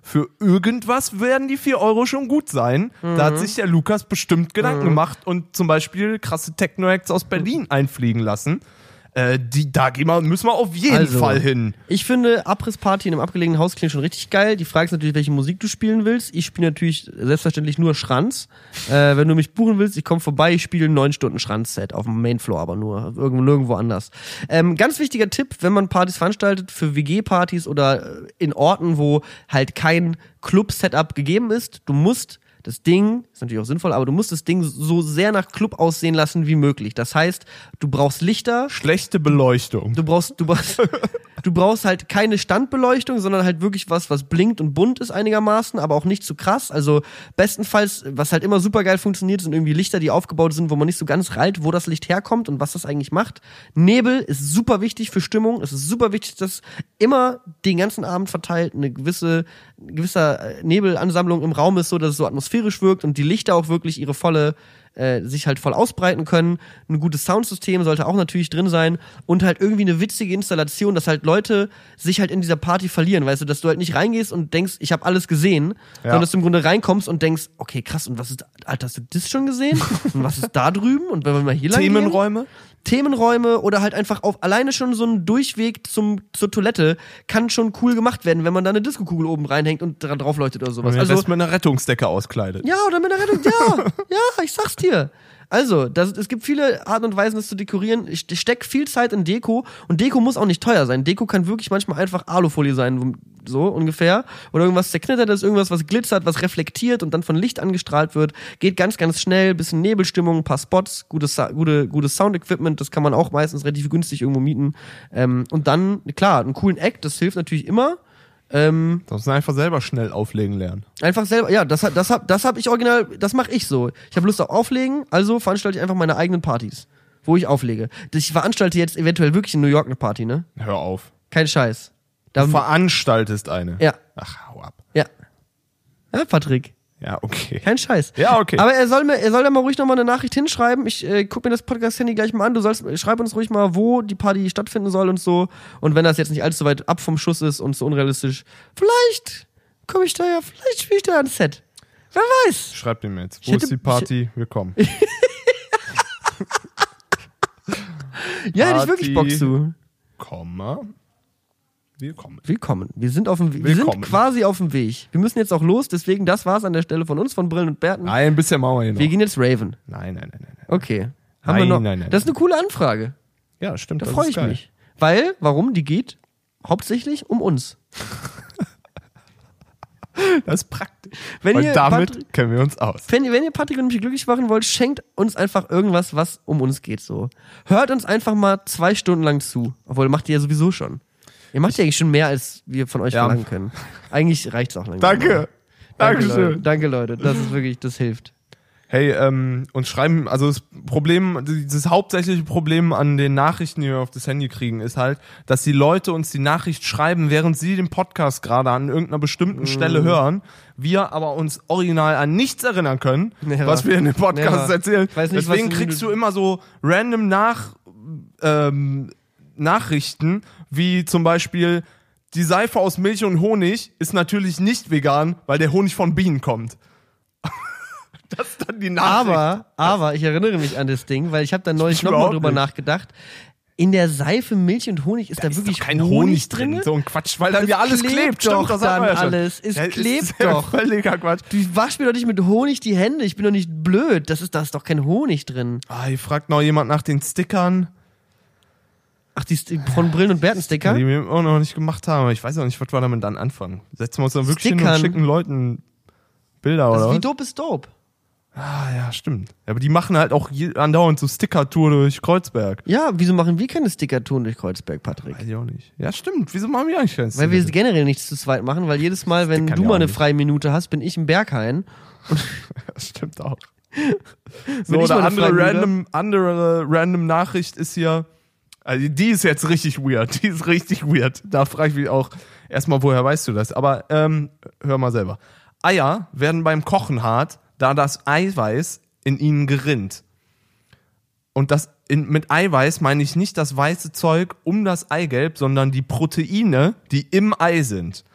für irgendwas werden die 4 Euro schon gut sein. Da
Mhm.
hat sich der Lukas bestimmt Gedanken gemacht und zum Beispiel krasse Techno-Acts aus Berlin einfliegen lassen. Äh, die, da gehen wir, müssen wir auf jeden
Also,
Fall hin.
Ich finde, Abrissparty in einem abgelegenen Haus klingt schon richtig geil. Die Frage ist natürlich, welche Musik du spielen willst. Ich spiele natürlich selbstverständlich nur Schranz. Äh, wenn du mich buchen willst, ich komme vorbei, ich spiele 9 Stunden Schranz-Set auf dem Mainfloor, aber nur irgendwo nirgendwo anders. Ähm, ganz wichtiger Tipp, wenn man Partys veranstaltet, für WG-Partys oder in Orten, wo halt kein Club-Setup gegeben ist, du musst das Ding, ist natürlich auch sinnvoll, aber du musst das Ding so sehr nach Club aussehen lassen wie möglich. Das heißt, du brauchst Lichter,
Schlechte Beleuchtung.
Du brauchst, du brauchst, du brauchst halt keine Standbeleuchtung, sondern halt wirklich was, was blinkt und bunt ist einigermaßen, aber auch nicht zu krass. Also bestenfalls, was halt immer super geil funktioniert, sind irgendwie Lichter, die aufgebaut sind, wo man nicht so ganz reilt, wo das Licht herkommt und was das eigentlich macht. Nebel ist super wichtig für Stimmung. Es ist super wichtig, dass immer den ganzen Abend verteilt eine gewisse, eine gewisse äh, Nebelansammlung im Raum ist, so dass es so atmosphärisch wirkt und die Lichter auch wirklich ihre volle äh, sich halt voll ausbreiten können. Ein gutes Soundsystem sollte auch natürlich drin sein und halt irgendwie eine witzige Installation, dass halt Leute sich halt in dieser Party verlieren, weißt du, dass du halt nicht reingehst und denkst, ich habe alles gesehen, sondern dass du im Grunde reinkommst und denkst, okay, krass, und was ist, Alter, hast du das schon gesehen? und was ist da drüben? Und wenn wir mal hier lang gehen?
Themenräume?
Oder halt einfach auf alleine schon so ein Durchweg zum, zur Toilette kann schon cool gemacht werden, wenn man da eine Diskokugel oben reinhängt und dran drauf leuchtet oder sowas.
Und
Also,
also, mit einer Rettungsdecke auskleidet.
ja, oder mit einer Rettung. Ja, ja, ich sag's dir. Also, das, es gibt viele Arten und Weisen, das zu dekorieren. Ich steck viel Zeit in Deko und Deko muss auch nicht teuer sein. Deko kann wirklich manchmal einfach Alufolie sein, so ungefähr. Oder irgendwas zerknittertes, irgendwas, was glitzert, was reflektiert und dann von Licht angestrahlt wird. Geht ganz, ganz schnell, bisschen Nebelstimmung, ein paar Spots, gutes, gute, gutes Sound-Equipment, das kann man auch meistens relativ günstig irgendwo mieten. Ähm, und dann, klar, einen coolen Act, das hilft natürlich immer. Ähm,
Da muss man einfach selber schnell auflegen lernen.
Einfach selber, ja, das, das hab, das hab ich original, das mache ich so. Ich habe Lust auf Auflegen, also veranstalte ich einfach meine eigenen Partys, wo ich auflege. Ich veranstalte jetzt eventuell wirklich in New York eine Party, ne?
Hör auf.
Kein Scheiß. Da,
Du veranstaltest eine.
ja,
Ach, hau ab.
ja. Ja, Patrick.
Ja, okay.
Kein Scheiß.
Ja, okay.
Aber er soll mir, er soll da mal ruhig nochmal eine Nachricht hinschreiben. Ich äh, guck mir das Podcast-Handy gleich mal an. Du sollst, schreib uns ruhig mal, wo die Party stattfinden soll und so. Und wenn das jetzt nicht allzu weit ab vom Schuss ist und so unrealistisch, vielleicht komme ich da ja, vielleicht spiele ich da ein Set. Wer weiß.
Schreib dem jetzt. Wo
hätte-
ist die Party? Wir kommen.
Ja, hätte ich wirklich Bock
Party.
zu.
Komma. Wir kommen.
Willkommen. Wir sind auf dem wir sind
Willkommen.
quasi auf dem Weg. Wir müssen jetzt auch los, deswegen das war's an der Stelle von uns von Brillen und Bärten.
Nein, bisher machen wir hier noch.
Wir gehen jetzt Raven.
Nein, nein, nein, nein. nein.
Okay. Haben
Nein,
wir noch?
nein, nein,
das ist eine coole Anfrage.
Ja, stimmt.
Da freue ich
geil.
mich. Weil, warum? Die geht hauptsächlich um uns.
Das ist praktisch.
Wenn
Und damit
Patrick-
kennen wir uns aus.
Wenn, ihr- wenn ihr Patrick und mich glücklich machen wollt, schenkt uns einfach irgendwas, was um uns geht so. Hört uns einfach mal zwei Stunden lang zu. Obwohl, macht ihr ja sowieso schon. Ihr macht ja eigentlich schon mehr, als wir von euch
Ja.
verlangen können. Eigentlich reicht's auch langsam.
Danke.
Danke,
Dankeschön.
Leute. Danke, Leute. Das ist wirklich, das hilft.
Hey, ähm, und schreiben, also das Problem, das hauptsächliche Problem an den Nachrichten, die wir auf das Handy kriegen, ist halt, dass die Leute uns die Nachricht schreiben, während sie den Podcast gerade an irgendeiner bestimmten Stelle hören, wir aber uns original an nichts erinnern können,
Never.
was wir in den Podcasts
Never.
erzählen.
Nicht,
Deswegen kriegst du immer so random nach, ähm, Nachrichten, wie zum Beispiel, die Seife aus Milch und Honig ist natürlich nicht vegan, weil der Honig von Bienen kommt. das ist dann die Nachricht.
Aber, aber, ich erinnere mich an das Ding, weil ich habe da neulich
Ich
nochmal drüber
nicht.
nachgedacht. In der Seife Milch und Honig ist da,
ist
wirklich
doch kein Honig, drin.
drin.
So ein Quatsch, weil dann
Das
ja alles
klebt
klebt.
doch
Stimmt, das
dann
ja
alles. Es
Ja,
klebt
ist ja
doch.
Völliger Quatsch.
Du wasch mir doch nicht mit Honig die Hände. Ich bin doch nicht blöd. Das ist, da ist doch kein Honig drin.
Ah, hier fragt noch jemand nach den Stickern,
Ach, die von Brillen und Bärtensticker?
die wir auch noch nicht gemacht haben. Ich weiß auch nicht, was wir damit dann anfangen. Setzen wir uns dann wirklich hin und
Stickern.
schicken Leuten Bilder
Also
oder
wie dope ist dope?
Ah, ja, stimmt. Aber die machen halt auch andauernd so Sticker-Tour durch Kreuzberg.
Ja, wieso machen wir keine Sticker-Tour durch Kreuzberg, Patrick?
Weiß ich auch nicht. Ja, stimmt. Wieso machen wir eigentlich keinen
Weil wir
Sticker?
generell nichts zu zweit machen, weil jedes Mal, wenn
Stickern
du mal eine
nicht.
freie Minute hast, bin ich im Berghain.
Das stimmt auch. So, oder andere random, andere random Nachricht ist hier, also die ist jetzt richtig weird. Die ist richtig weird. Da frage ich mich auch erstmal, woher weißt du das? Aber ähm, hör mal selber. Eier werden beim Kochen hart, da das Eiweiß in ihnen gerinnt. Und das in, mit Eiweiß meine ich nicht das weiße Zeug um das Eigelb, sondern die Proteine, die im Ei sind.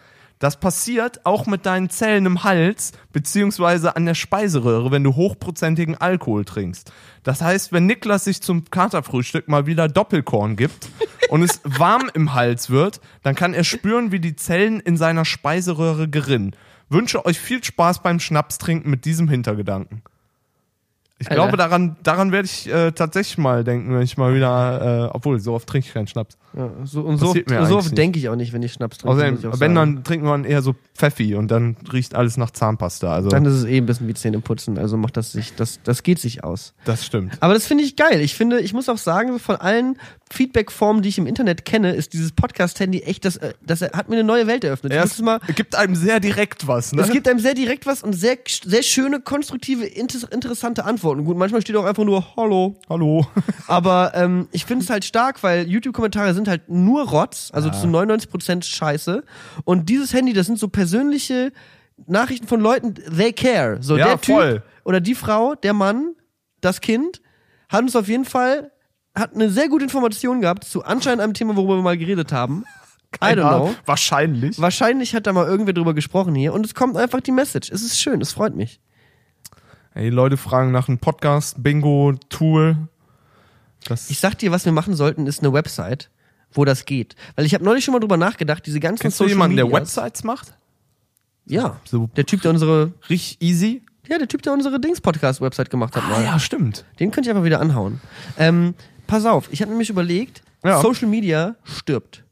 Das passiert auch mit deinen Zellen im Hals beziehungsweise an der Speiseröhre, wenn du hochprozentigen Alkohol trinkst. Das heißt, wenn Niklas sich zum Katerfrühstück mal wieder Doppelkorn gibt und es warm im Hals wird, dann kann er spüren, wie die Zellen in seiner Speiseröhre gerinnen. Wünsche euch viel Spaß beim Schnapstrinken mit diesem Hintergedanken. Ich
Alter.
glaube, daran, daran werde ich äh, tatsächlich mal denken, wenn ich mal wieder, äh, obwohl, so oft trinke ich keinen Schnaps.
Ja, so, und so,
mir
so oft denke ich auch nicht, wenn ich Schnaps trinke.
Außerdem,
muss ich auch
wenn,
sagen.
dann trinkt man eher so Pfeffi und dann riecht alles nach Zahnpasta. Also,
Dann ist es eh ein bisschen wie Zähne putzen, also macht das sich, das, das geht sich aus.
das stimmt.
Aber das finde ich geil. Ich finde, ich muss auch sagen, von allen Feedback-Formen, die ich im Internet kenne, ist dieses Podcast-Handy echt, das, äh, das hat mir eine neue Welt eröffnet.
Er
muss es mal,
gibt einem sehr direkt was, ne?
es gibt einem sehr direkt was und sehr, sehr schöne, konstruktive, inter interessante Antworten. Gut, manchmal steht auch einfach nur Hallo.
Hallo.
Aber ähm, ich finde es halt stark, weil YouTube-Kommentare sind halt nur Rotz, also
Ja.
zu 99% Scheiße. Und dieses Handy, das sind so persönliche Nachrichten von Leuten, they care. So
Ja,
der Typ
voll.
oder die Frau, der Mann, das Kind, hat uns auf jeden Fall, hat eine sehr gute Information gehabt zu anscheinend einem Thema, worüber wir mal geredet haben. I don't know.
Wahrscheinlich.
Wahrscheinlich hat da mal irgendwer drüber gesprochen hier und es kommt einfach die Message. Es ist schön, es freut mich.
Hey, Leute fragen nach einem Podcast, Bingo, Tool. Das
Ich sag dir, was wir machen sollten, ist eine Website, wo das geht. Weil ich habe neulich schon mal drüber nachgedacht, diese ganzen
Kennst du
Social
jemanden, der
Medias-
Websites macht?
Ja.
So
Der Typ, der unsere,
richtig easy?
ja, der Typ, der unsere Dings-Podcast-Website gemacht hat
Ah,
mal.
ja, stimmt.
Den könnte ich einfach wieder anhauen. Ähm, pass auf, ich habe nämlich überlegt,
Ja.
Social Media stirbt.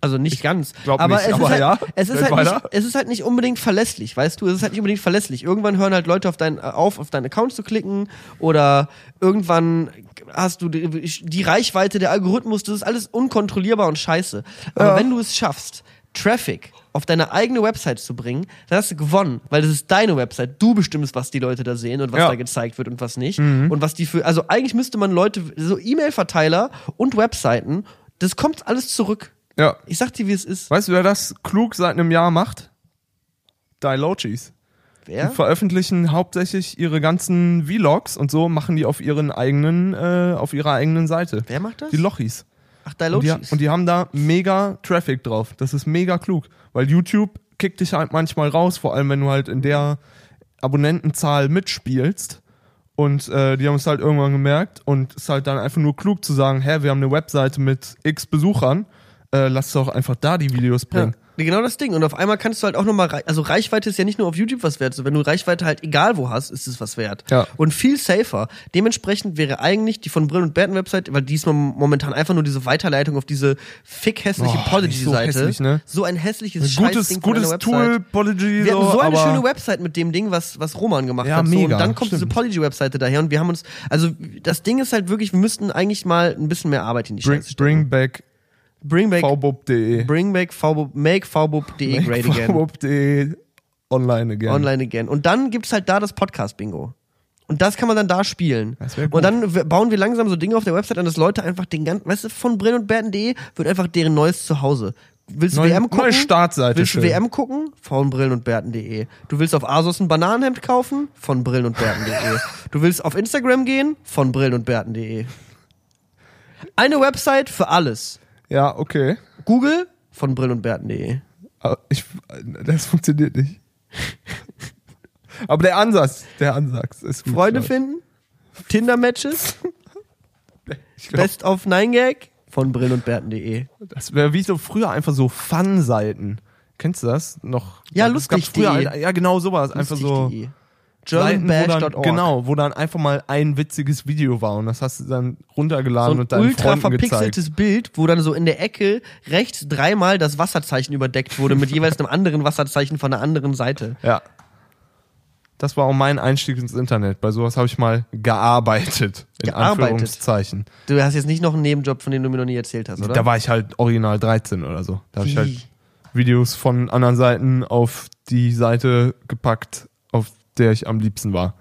Also nicht ganz.
glaub
aber
nicht,
es
aber
ist halt,
ja.
es, ist
Red
halt nicht, es ist halt nicht unbedingt verlässlich, weißt du? Es ist halt nicht unbedingt verlässlich. Irgendwann hören halt Leute auf deinen, auf, auf deinen Account zu klicken oder irgendwann hast du die, die Reichweite, der Algorithmus, das ist alles unkontrollierbar und scheiße. Aber
Ja.
wenn du es schaffst, Traffic auf deine eigene Website zu bringen, dann hast du gewonnen, weil das ist deine Website. Du bestimmst, was die Leute da sehen und was
Ja.
da gezeigt wird und was nicht. Und was die für, also eigentlich müsste man Leute, so E-Mail-Verteiler und Webseiten, das kommt alles zurück.
Ja.
Ich sag dir, wie es ist.
Weißt du, wer das klug seit einem Jahr macht? Dilogies.
Wer?
Die veröffentlichen hauptsächlich ihre ganzen Vlogs und so machen die auf ihren eigenen, äh, auf ihrer eigenen Seite.
Wer macht das?
Die Lochis.
Ach,
Und die,
Dialogies.
und die haben da mega Traffic drauf. Das ist mega klug. Weil YouTube kickt dich halt manchmal raus, vor allem wenn du halt in der Abonnentenzahl mitspielst. Und äh, die haben es halt irgendwann gemerkt und es ist halt dann einfach nur klug zu sagen, hä, wir haben eine Webseite mit x Besuchern, äh, lass doch einfach da die Videos bringen.
Genau das Ding. Und auf einmal kannst du halt auch nochmal, also Reichweite ist ja nicht nur auf YouTube was wert. So, wenn du Reichweite halt egal wo hast, ist es was wert.
Ja.
Und viel safer. Dementsprechend wäre eigentlich die von Brill und Berten Website, weil diesmal momentan einfach nur diese Weiterleitung auf diese fick hässliche Podigy-Seite.
ist so hässlich, ne?
So ein hässliches
Gutes,
von
gutes
einer
Tool. Podigy,
Wir hatten
so,
so eine schöne Website mit dem Ding, was, was Roman gemacht
Ja,
hat. So,
mega,
und dann kommt diese
stimmt.
Polygy-Webseite daher und wir haben uns, also das Ding ist halt wirklich, wir müssten eigentlich mal ein bisschen mehr Arbeit in die
bring,
Scheiße stecken.
bring back
Bring back,
vbub.de.
bring back VBub, make VBub.de great again.
vbub.de online again.
Online again. Und dann gibt's halt da das Podcast-Bingo. Und das kann man dann da spielen. Und dann bauen wir langsam so Dinge auf der Website an, dass Leute einfach den ganzen, weißt du, von Brill und Berten.de wird einfach deren neues Zuhause. Willst du
Neue-
WM gucken?
neue Startseite
Willst du
schön.
WM gucken? Von Brillen und Berten.de. Du willst auf Asos ein Bananenhemd kaufen? Von Brillen und Berten.de. du willst auf Instagram gehen? Von Brillen und Berten.de. Eine Website für alles.
Ja, okay.
Google von Brill und Berten.de.
Aber ich, das funktioniert nicht. Aber der Ansatz, der Ansatz ist gut.
Freunde
Leute.
finden? Tinder-Matches? Best of 9 Gag von Brill und Berten.de.
das wäre wie so früher einfach so Fun-Seiten. Kennst du das noch?
Ja, lustig.de.
früher halt- Ja, genau sowas. Einfach so. Dann,
Germanbash.org.
genau, wo dann einfach mal ein witziges Video war und das hast du dann runtergeladen
So
und deinen
ultra
Freunden gezeigt.
verpixeltes Bild, wo dann so in der Ecke rechts dreimal das Wasserzeichen überdeckt wurde mit jeweils einem anderen Wasserzeichen von der anderen Seite.
Ja. Das war auch mein Einstieg ins Internet. Bei sowas habe ich mal gearbeitet. In
Gearbeitet?
Anführungszeichen.
Du hast jetzt nicht noch einen Nebenjob, von dem du mir noch nie erzählt hast, oder?
Da war ich halt original 13 oder so. Da habe ich halt Videos von anderen Seiten auf die Seite gepackt, auf der ich am liebsten war.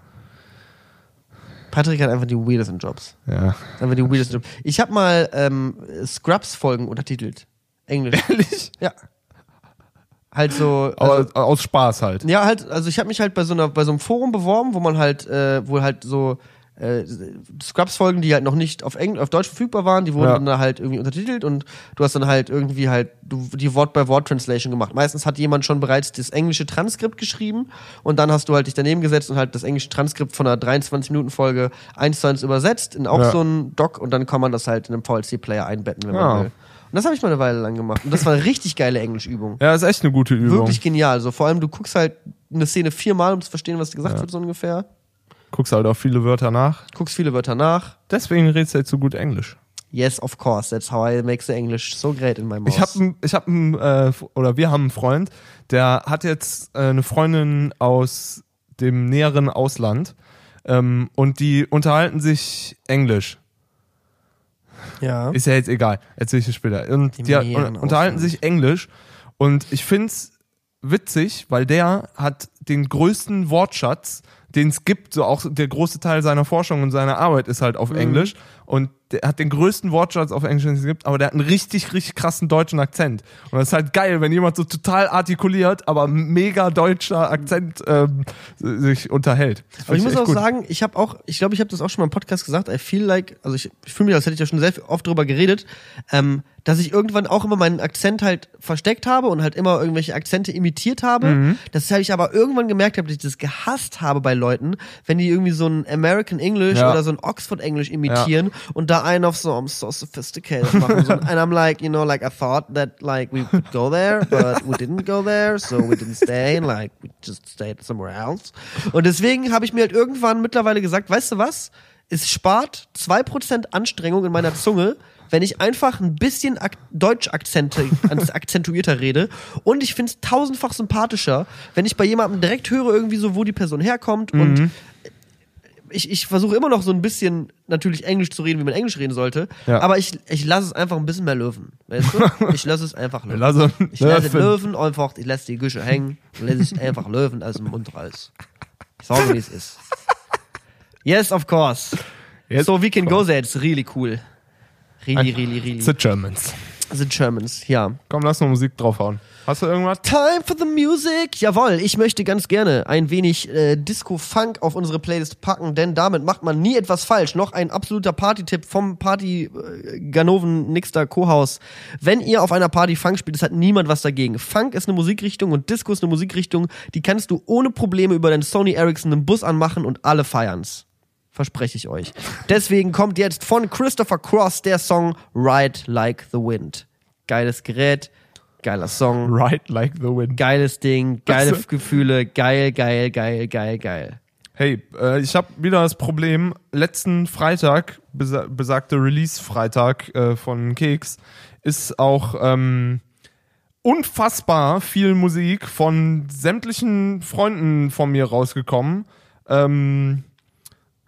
Patrick hat einfach die weirdesten Jobs.
Ja.
Einfach die weirdesten Jobs. Ich habe mal ähm, Scrubs-Folgen untertitelt. Englisch.
Ehrlich?
ja. Halt so. Also,
aus Spaß halt.
Ja, halt, also ich habe mich halt bei so einer, bei so einem Forum beworben, wo man halt, äh, wo halt so äh, Scrubs-Folgen, die halt noch nicht auf Englisch, auf Deutsch verfügbar waren, die wurden
Ja.
dann da halt irgendwie untertitelt und du hast dann halt irgendwie halt du, die Wort-by-Wort-Translation gemacht. Meistens hat jemand schon bereits das englische Transkript geschrieben und dann hast du halt dich daneben gesetzt und halt das englische Transkript von einer 23-Minuten-Folge eins zu eins übersetzt in auch
Ja.
so einen Doc und dann kann man das halt in einem VLC-Player einbetten, wenn
Ja.
man will. Und das habe ich mal eine Weile lang gemacht. Und das war eine richtig geile Englischübung.
Ja, ist echt eine gute Übung.
Wirklich genial. So, vor allem, du guckst halt eine Szene viermal, um zu verstehen, was gesagt wird, so ungefähr.
Guckst halt auch viele Wörter nach.
Guckst viele Wörter nach.
Deswegen redest du jetzt so gut Englisch.
Yes, of course. That's how I make the English so great in my mouth.
Ich habe ich hab einen, äh, oder wir haben einen Freund, der hat jetzt äh, eine Freundin aus dem näheren Ausland ähm, und die unterhalten sich Englisch.
ja.
Ist ja jetzt egal, erzähl ich dir später. Und die hat- un- unterhalten
Ausland.
sich Englisch und ich find's witzig, weil der hat den größten Wortschatz, den es gibt, so auch der große Teil seiner Forschung und seiner Arbeit ist halt auf
Mhm.
Englisch und der hat den größten Wortschatz auf Englisch, den es gibt, aber der hat einen richtig, richtig krassen deutschen Akzent. Und das ist halt geil, wenn jemand so total artikuliert, aber mega deutscher Akzent ähm, sich unterhält.
Aber ich
find
muss auch
gut.
sagen, ich habe auch, ich glaube, ich habe das auch schon mal im Podcast gesagt, I feel like, also ich, ich fühle mich, als hätte ich ja schon sehr oft drüber geredet, ähm, dass ich irgendwann auch immer meinen Akzent halt versteckt habe und halt immer irgendwelche Akzente imitiert habe.
Mhm.
Das habe ich aber irgendwann gemerkt, habe, dass ich das gehasst habe bei Leuten, wenn die irgendwie so ein American English
Ja.
oder so ein Oxford English imitieren und da einen auf so, I'm so sophisticated machen. So, and I'm like, you know, like I thought that like we could go there, but we didn't go there, so we didn't stay, and like we just stayed somewhere else. Und deswegen habe ich mir halt irgendwann mittlerweile gesagt, weißt du was? Es spart 2% Anstrengung in meiner Zunge, wenn ich einfach ein bisschen Ak Deutsch-Akzente akzentuierter rede. Und ich finde es tausendfach sympathischer, wenn ich bei jemandem direkt höre, irgendwie so, wo die Person herkommt
Mhm.
und ich, ich versuche immer noch so ein bisschen natürlich Englisch zu reden, wie man Englisch reden sollte,
Ja.
aber ich, ich lasse es einfach ein bisschen mehr löwen. Weißt du? Ich lasse es einfach löwen.
Lasse
Ich lasse
löwen.
löwen einfach, ich lasse die Güsche hängen und lasse ich einfach löwen aus dem Mund raus. Ich sage, wie es ist. Yes, of course.
Yes,
so, we can go there. It's really cool. Really, really, really.
The Germans.
The Germans, ja.
Komm, lass mal Musik draufhauen. Hast du irgendwas?
Time for the music. Jawohl, ich möchte ganz gerne ein wenig äh, Disco-Funk auf unsere Playlist packen, denn damit macht man nie etwas falsch. Noch ein absoluter Party-Tipp vom Party äh, Ganoven Nixter Kohaus. Wenn ihr auf einer Party Funk spielt, es hat niemand was dagegen. Funk ist eine Musikrichtung und Disco ist eine Musikrichtung, die kannst du ohne Probleme über deinen Sony Ericsson im Bus anmachen und alle feiern's. Verspreche ich euch. Deswegen kommt jetzt von Christopher Cross der Song Ride Like the Wind. Geiles Gerät. Geiler Song.
Ride like the wind.
Geiles Ding, geile
du?
Gefühle, geil, geil, geil, geil, geil.
Hey, äh, ich habe wieder das Problem, letzten Freitag, besa besagte Release-Freitag äh, von Keks, ist auch ähm, unfassbar viel Musik von sämtlichen Freunden von mir rausgekommen. Ähm,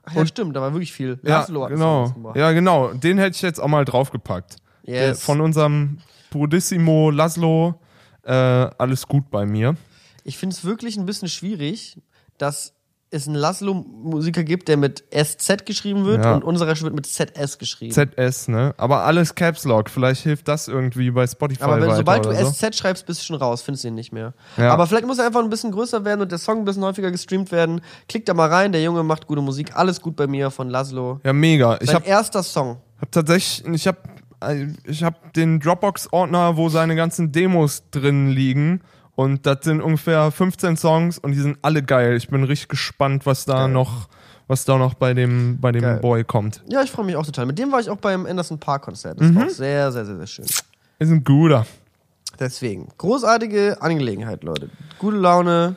Ach ja, stimmt, da war wirklich viel.
ja,
Laszlo hat
genau.
Gemacht.
Ja, genau. Den hätte ich jetzt auch mal draufgepackt. Der,
Yes.
von unserem Purissimo Laszlo. Äh, alles gut bei mir.
Ich finde es wirklich ein bisschen schwierig, dass es einen Laszlo-Musiker gibt, der mit SZ geschrieben wird
Ja.
und unserer wird mit ZS geschrieben.
ZS, ne? Aber alles Caps Lock. Vielleicht hilft das irgendwie bei Spotify
Aber wenn, sobald du
so.
SZ schreibst, bist du schon raus, findest du ihn nicht mehr.
Ja.
Aber vielleicht muss er einfach ein bisschen größer werden und der Song ein bisschen häufiger gestreamt werden. Klick da mal rein, der Junge macht gute Musik. Alles gut bei mir von Laszlo.
Ja, mega. Ich
Sein
habe
erster Song.
hab tatsächlich, ich habe ich hab den Dropbox-Ordner, wo seine ganzen Demos drin liegen. Und das sind ungefähr 15 Songs und die sind alle geil. Ich bin richtig gespannt, was da
Geil.
noch, was da noch bei dem, bei dem
Geil.
Boy kommt.
Ja, ich freue mich auch total. Mit dem war ich auch beim Anderson Park Konzert. Das
Mhm.
war auch sehr, sehr, sehr, sehr schön.
Ist ein guter.
Deswegen, großartige Angelegenheit, Leute. Gute Laune,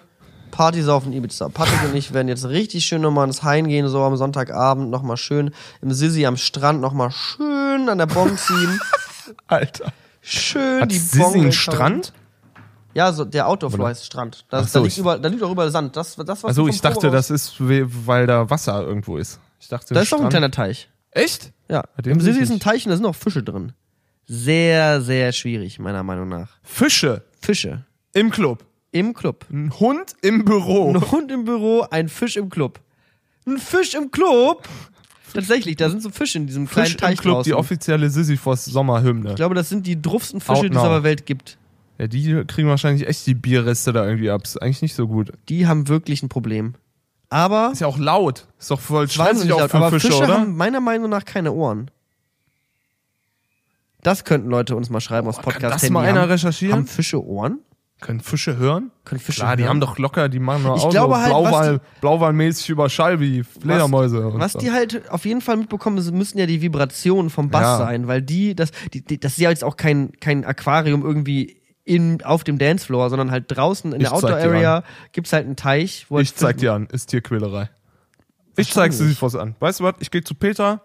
Partys auf in Ibiza. Patrick und ich werden jetzt richtig schön nochmal ins Hain gehen, so am Sonntagabend nochmal schön im Sissi am Strand nochmal schön an der Bon ziehen.
Alter.
Schön
Hat
die
Sissi
Bon
einen. Strand?
Ja, so der Outdoor-Floor heißt Strand.
Ach so,
da, liegt überall, da liegt auch überall Sand. Das, das was
Also ich dachte, das ist, we- weil da Wasser irgendwo ist. Ich dachte,
Da ist doch ein kleiner Teich.
Echt?
Ja. Im Sissi ist ein. Teich und da sind auch Fische drin. Sehr, sehr schwierig, meiner Meinung nach.
Fische
Fische.
im Club.
Im Club.
Ein Hund im Büro.
Ein Hund im Büro, ein Fisch im Club. Ein Fisch im Club? Tatsächlich, da sind so Fische in diesem kleinen
Fisch
Teich
im Club,
draußen.
die offizielle Sisyphos Sommerhymne.
ich glaube, das sind die druffsten Fische, die es auf der Welt gibt.
Ja, die kriegen wahrscheinlich echt die Bierreste da irgendwie ab. Ist eigentlich nicht so gut.
Die haben wirklich ein Problem. Aber
Ist ja auch laut. Ist doch voll schweißig auch für
Aber
Fische,
Fische
oder?
haben meiner Meinung nach keine Ohren. Das könnten Leute uns mal schreiben aufs
Kann
Podcast.
das mal einer recherchieren?
Haben Fische Ohren?
Können Fische hören?
Können Fische
Klar, die
hören?
haben doch locker, die machen doch
Ich
auch
glaube
so
halt, was
Blauwal, Blauwalmäßig über Schall wie Fledermäuse.
Was
so.
die halt auf jeden Fall mitbekommen, müssen ja die Vibrationen vom Bass
Ja.
sein, weil die, das, die, die, das ist ja jetzt auch kein, kein Aquarium irgendwie in, auf dem Dancefloor, sondern halt draußen in
Ich
der
dir
Outdoor-Area gibt's halt einen Teich, wo
Ich zeig dir an, ist Tierquälerei. Ich zeig
Wahrscheinlich.
Sisyphos an. Weißt du was? Ich gehe zu Peter,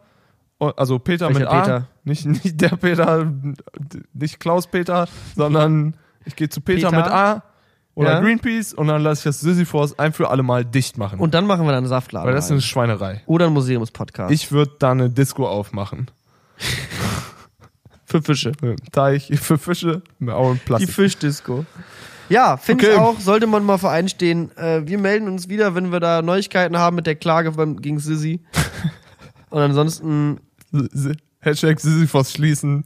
oh, also Peter
Welcher
mit A.
Peter?
Nicht, nicht der Peter, nicht Klaus Peter, sondern ich gehe zu Peter,
Peter?
mit A oder
Ja.
Greenpeace und dann lasse ich das Sisyphos ein für alle Mal dicht machen.
Und dann machen wir dann einen Saftladen.
Weil das ist eine Schweinerei.
Oder ein Museumspodcast.
Ich würde da eine Disco aufmachen.
für Fische.
Teich für Fische, auch ein
Die
Plastik.
Fischdisco. Ja, finde
Okay.
ich auch, sollte man mal vereinstehen. Äh, wir melden uns wieder, wenn wir da Neuigkeiten haben mit der Klage beim, gegen Sissy. Und ansonsten
Hashtag Sisyphos schließen,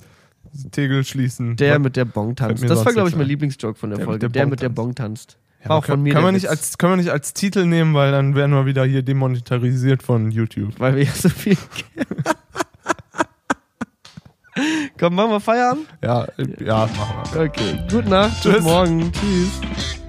Tegel schließen.
der mit der Bong tanzt. Das war, glaube ich, mein
ein.
Lieblingsjoke von der,
Der mit
Folge.
der
Der
Bong
mit der
tanzt.
Bong tanzt.
Ja,
War auch
kann,
von mir
kann,
der
man nicht
Witz,
als, können wir nicht als Titel nehmen, weil dann werden wir wieder hier demonetarisiert von YouTube.
weil wir ja so viel. Komm, machen wir Feierabend?
Ja, ja, machen wir.
Okay. Gute Nacht.
Tschüss.
Bis morgen. Tschüss.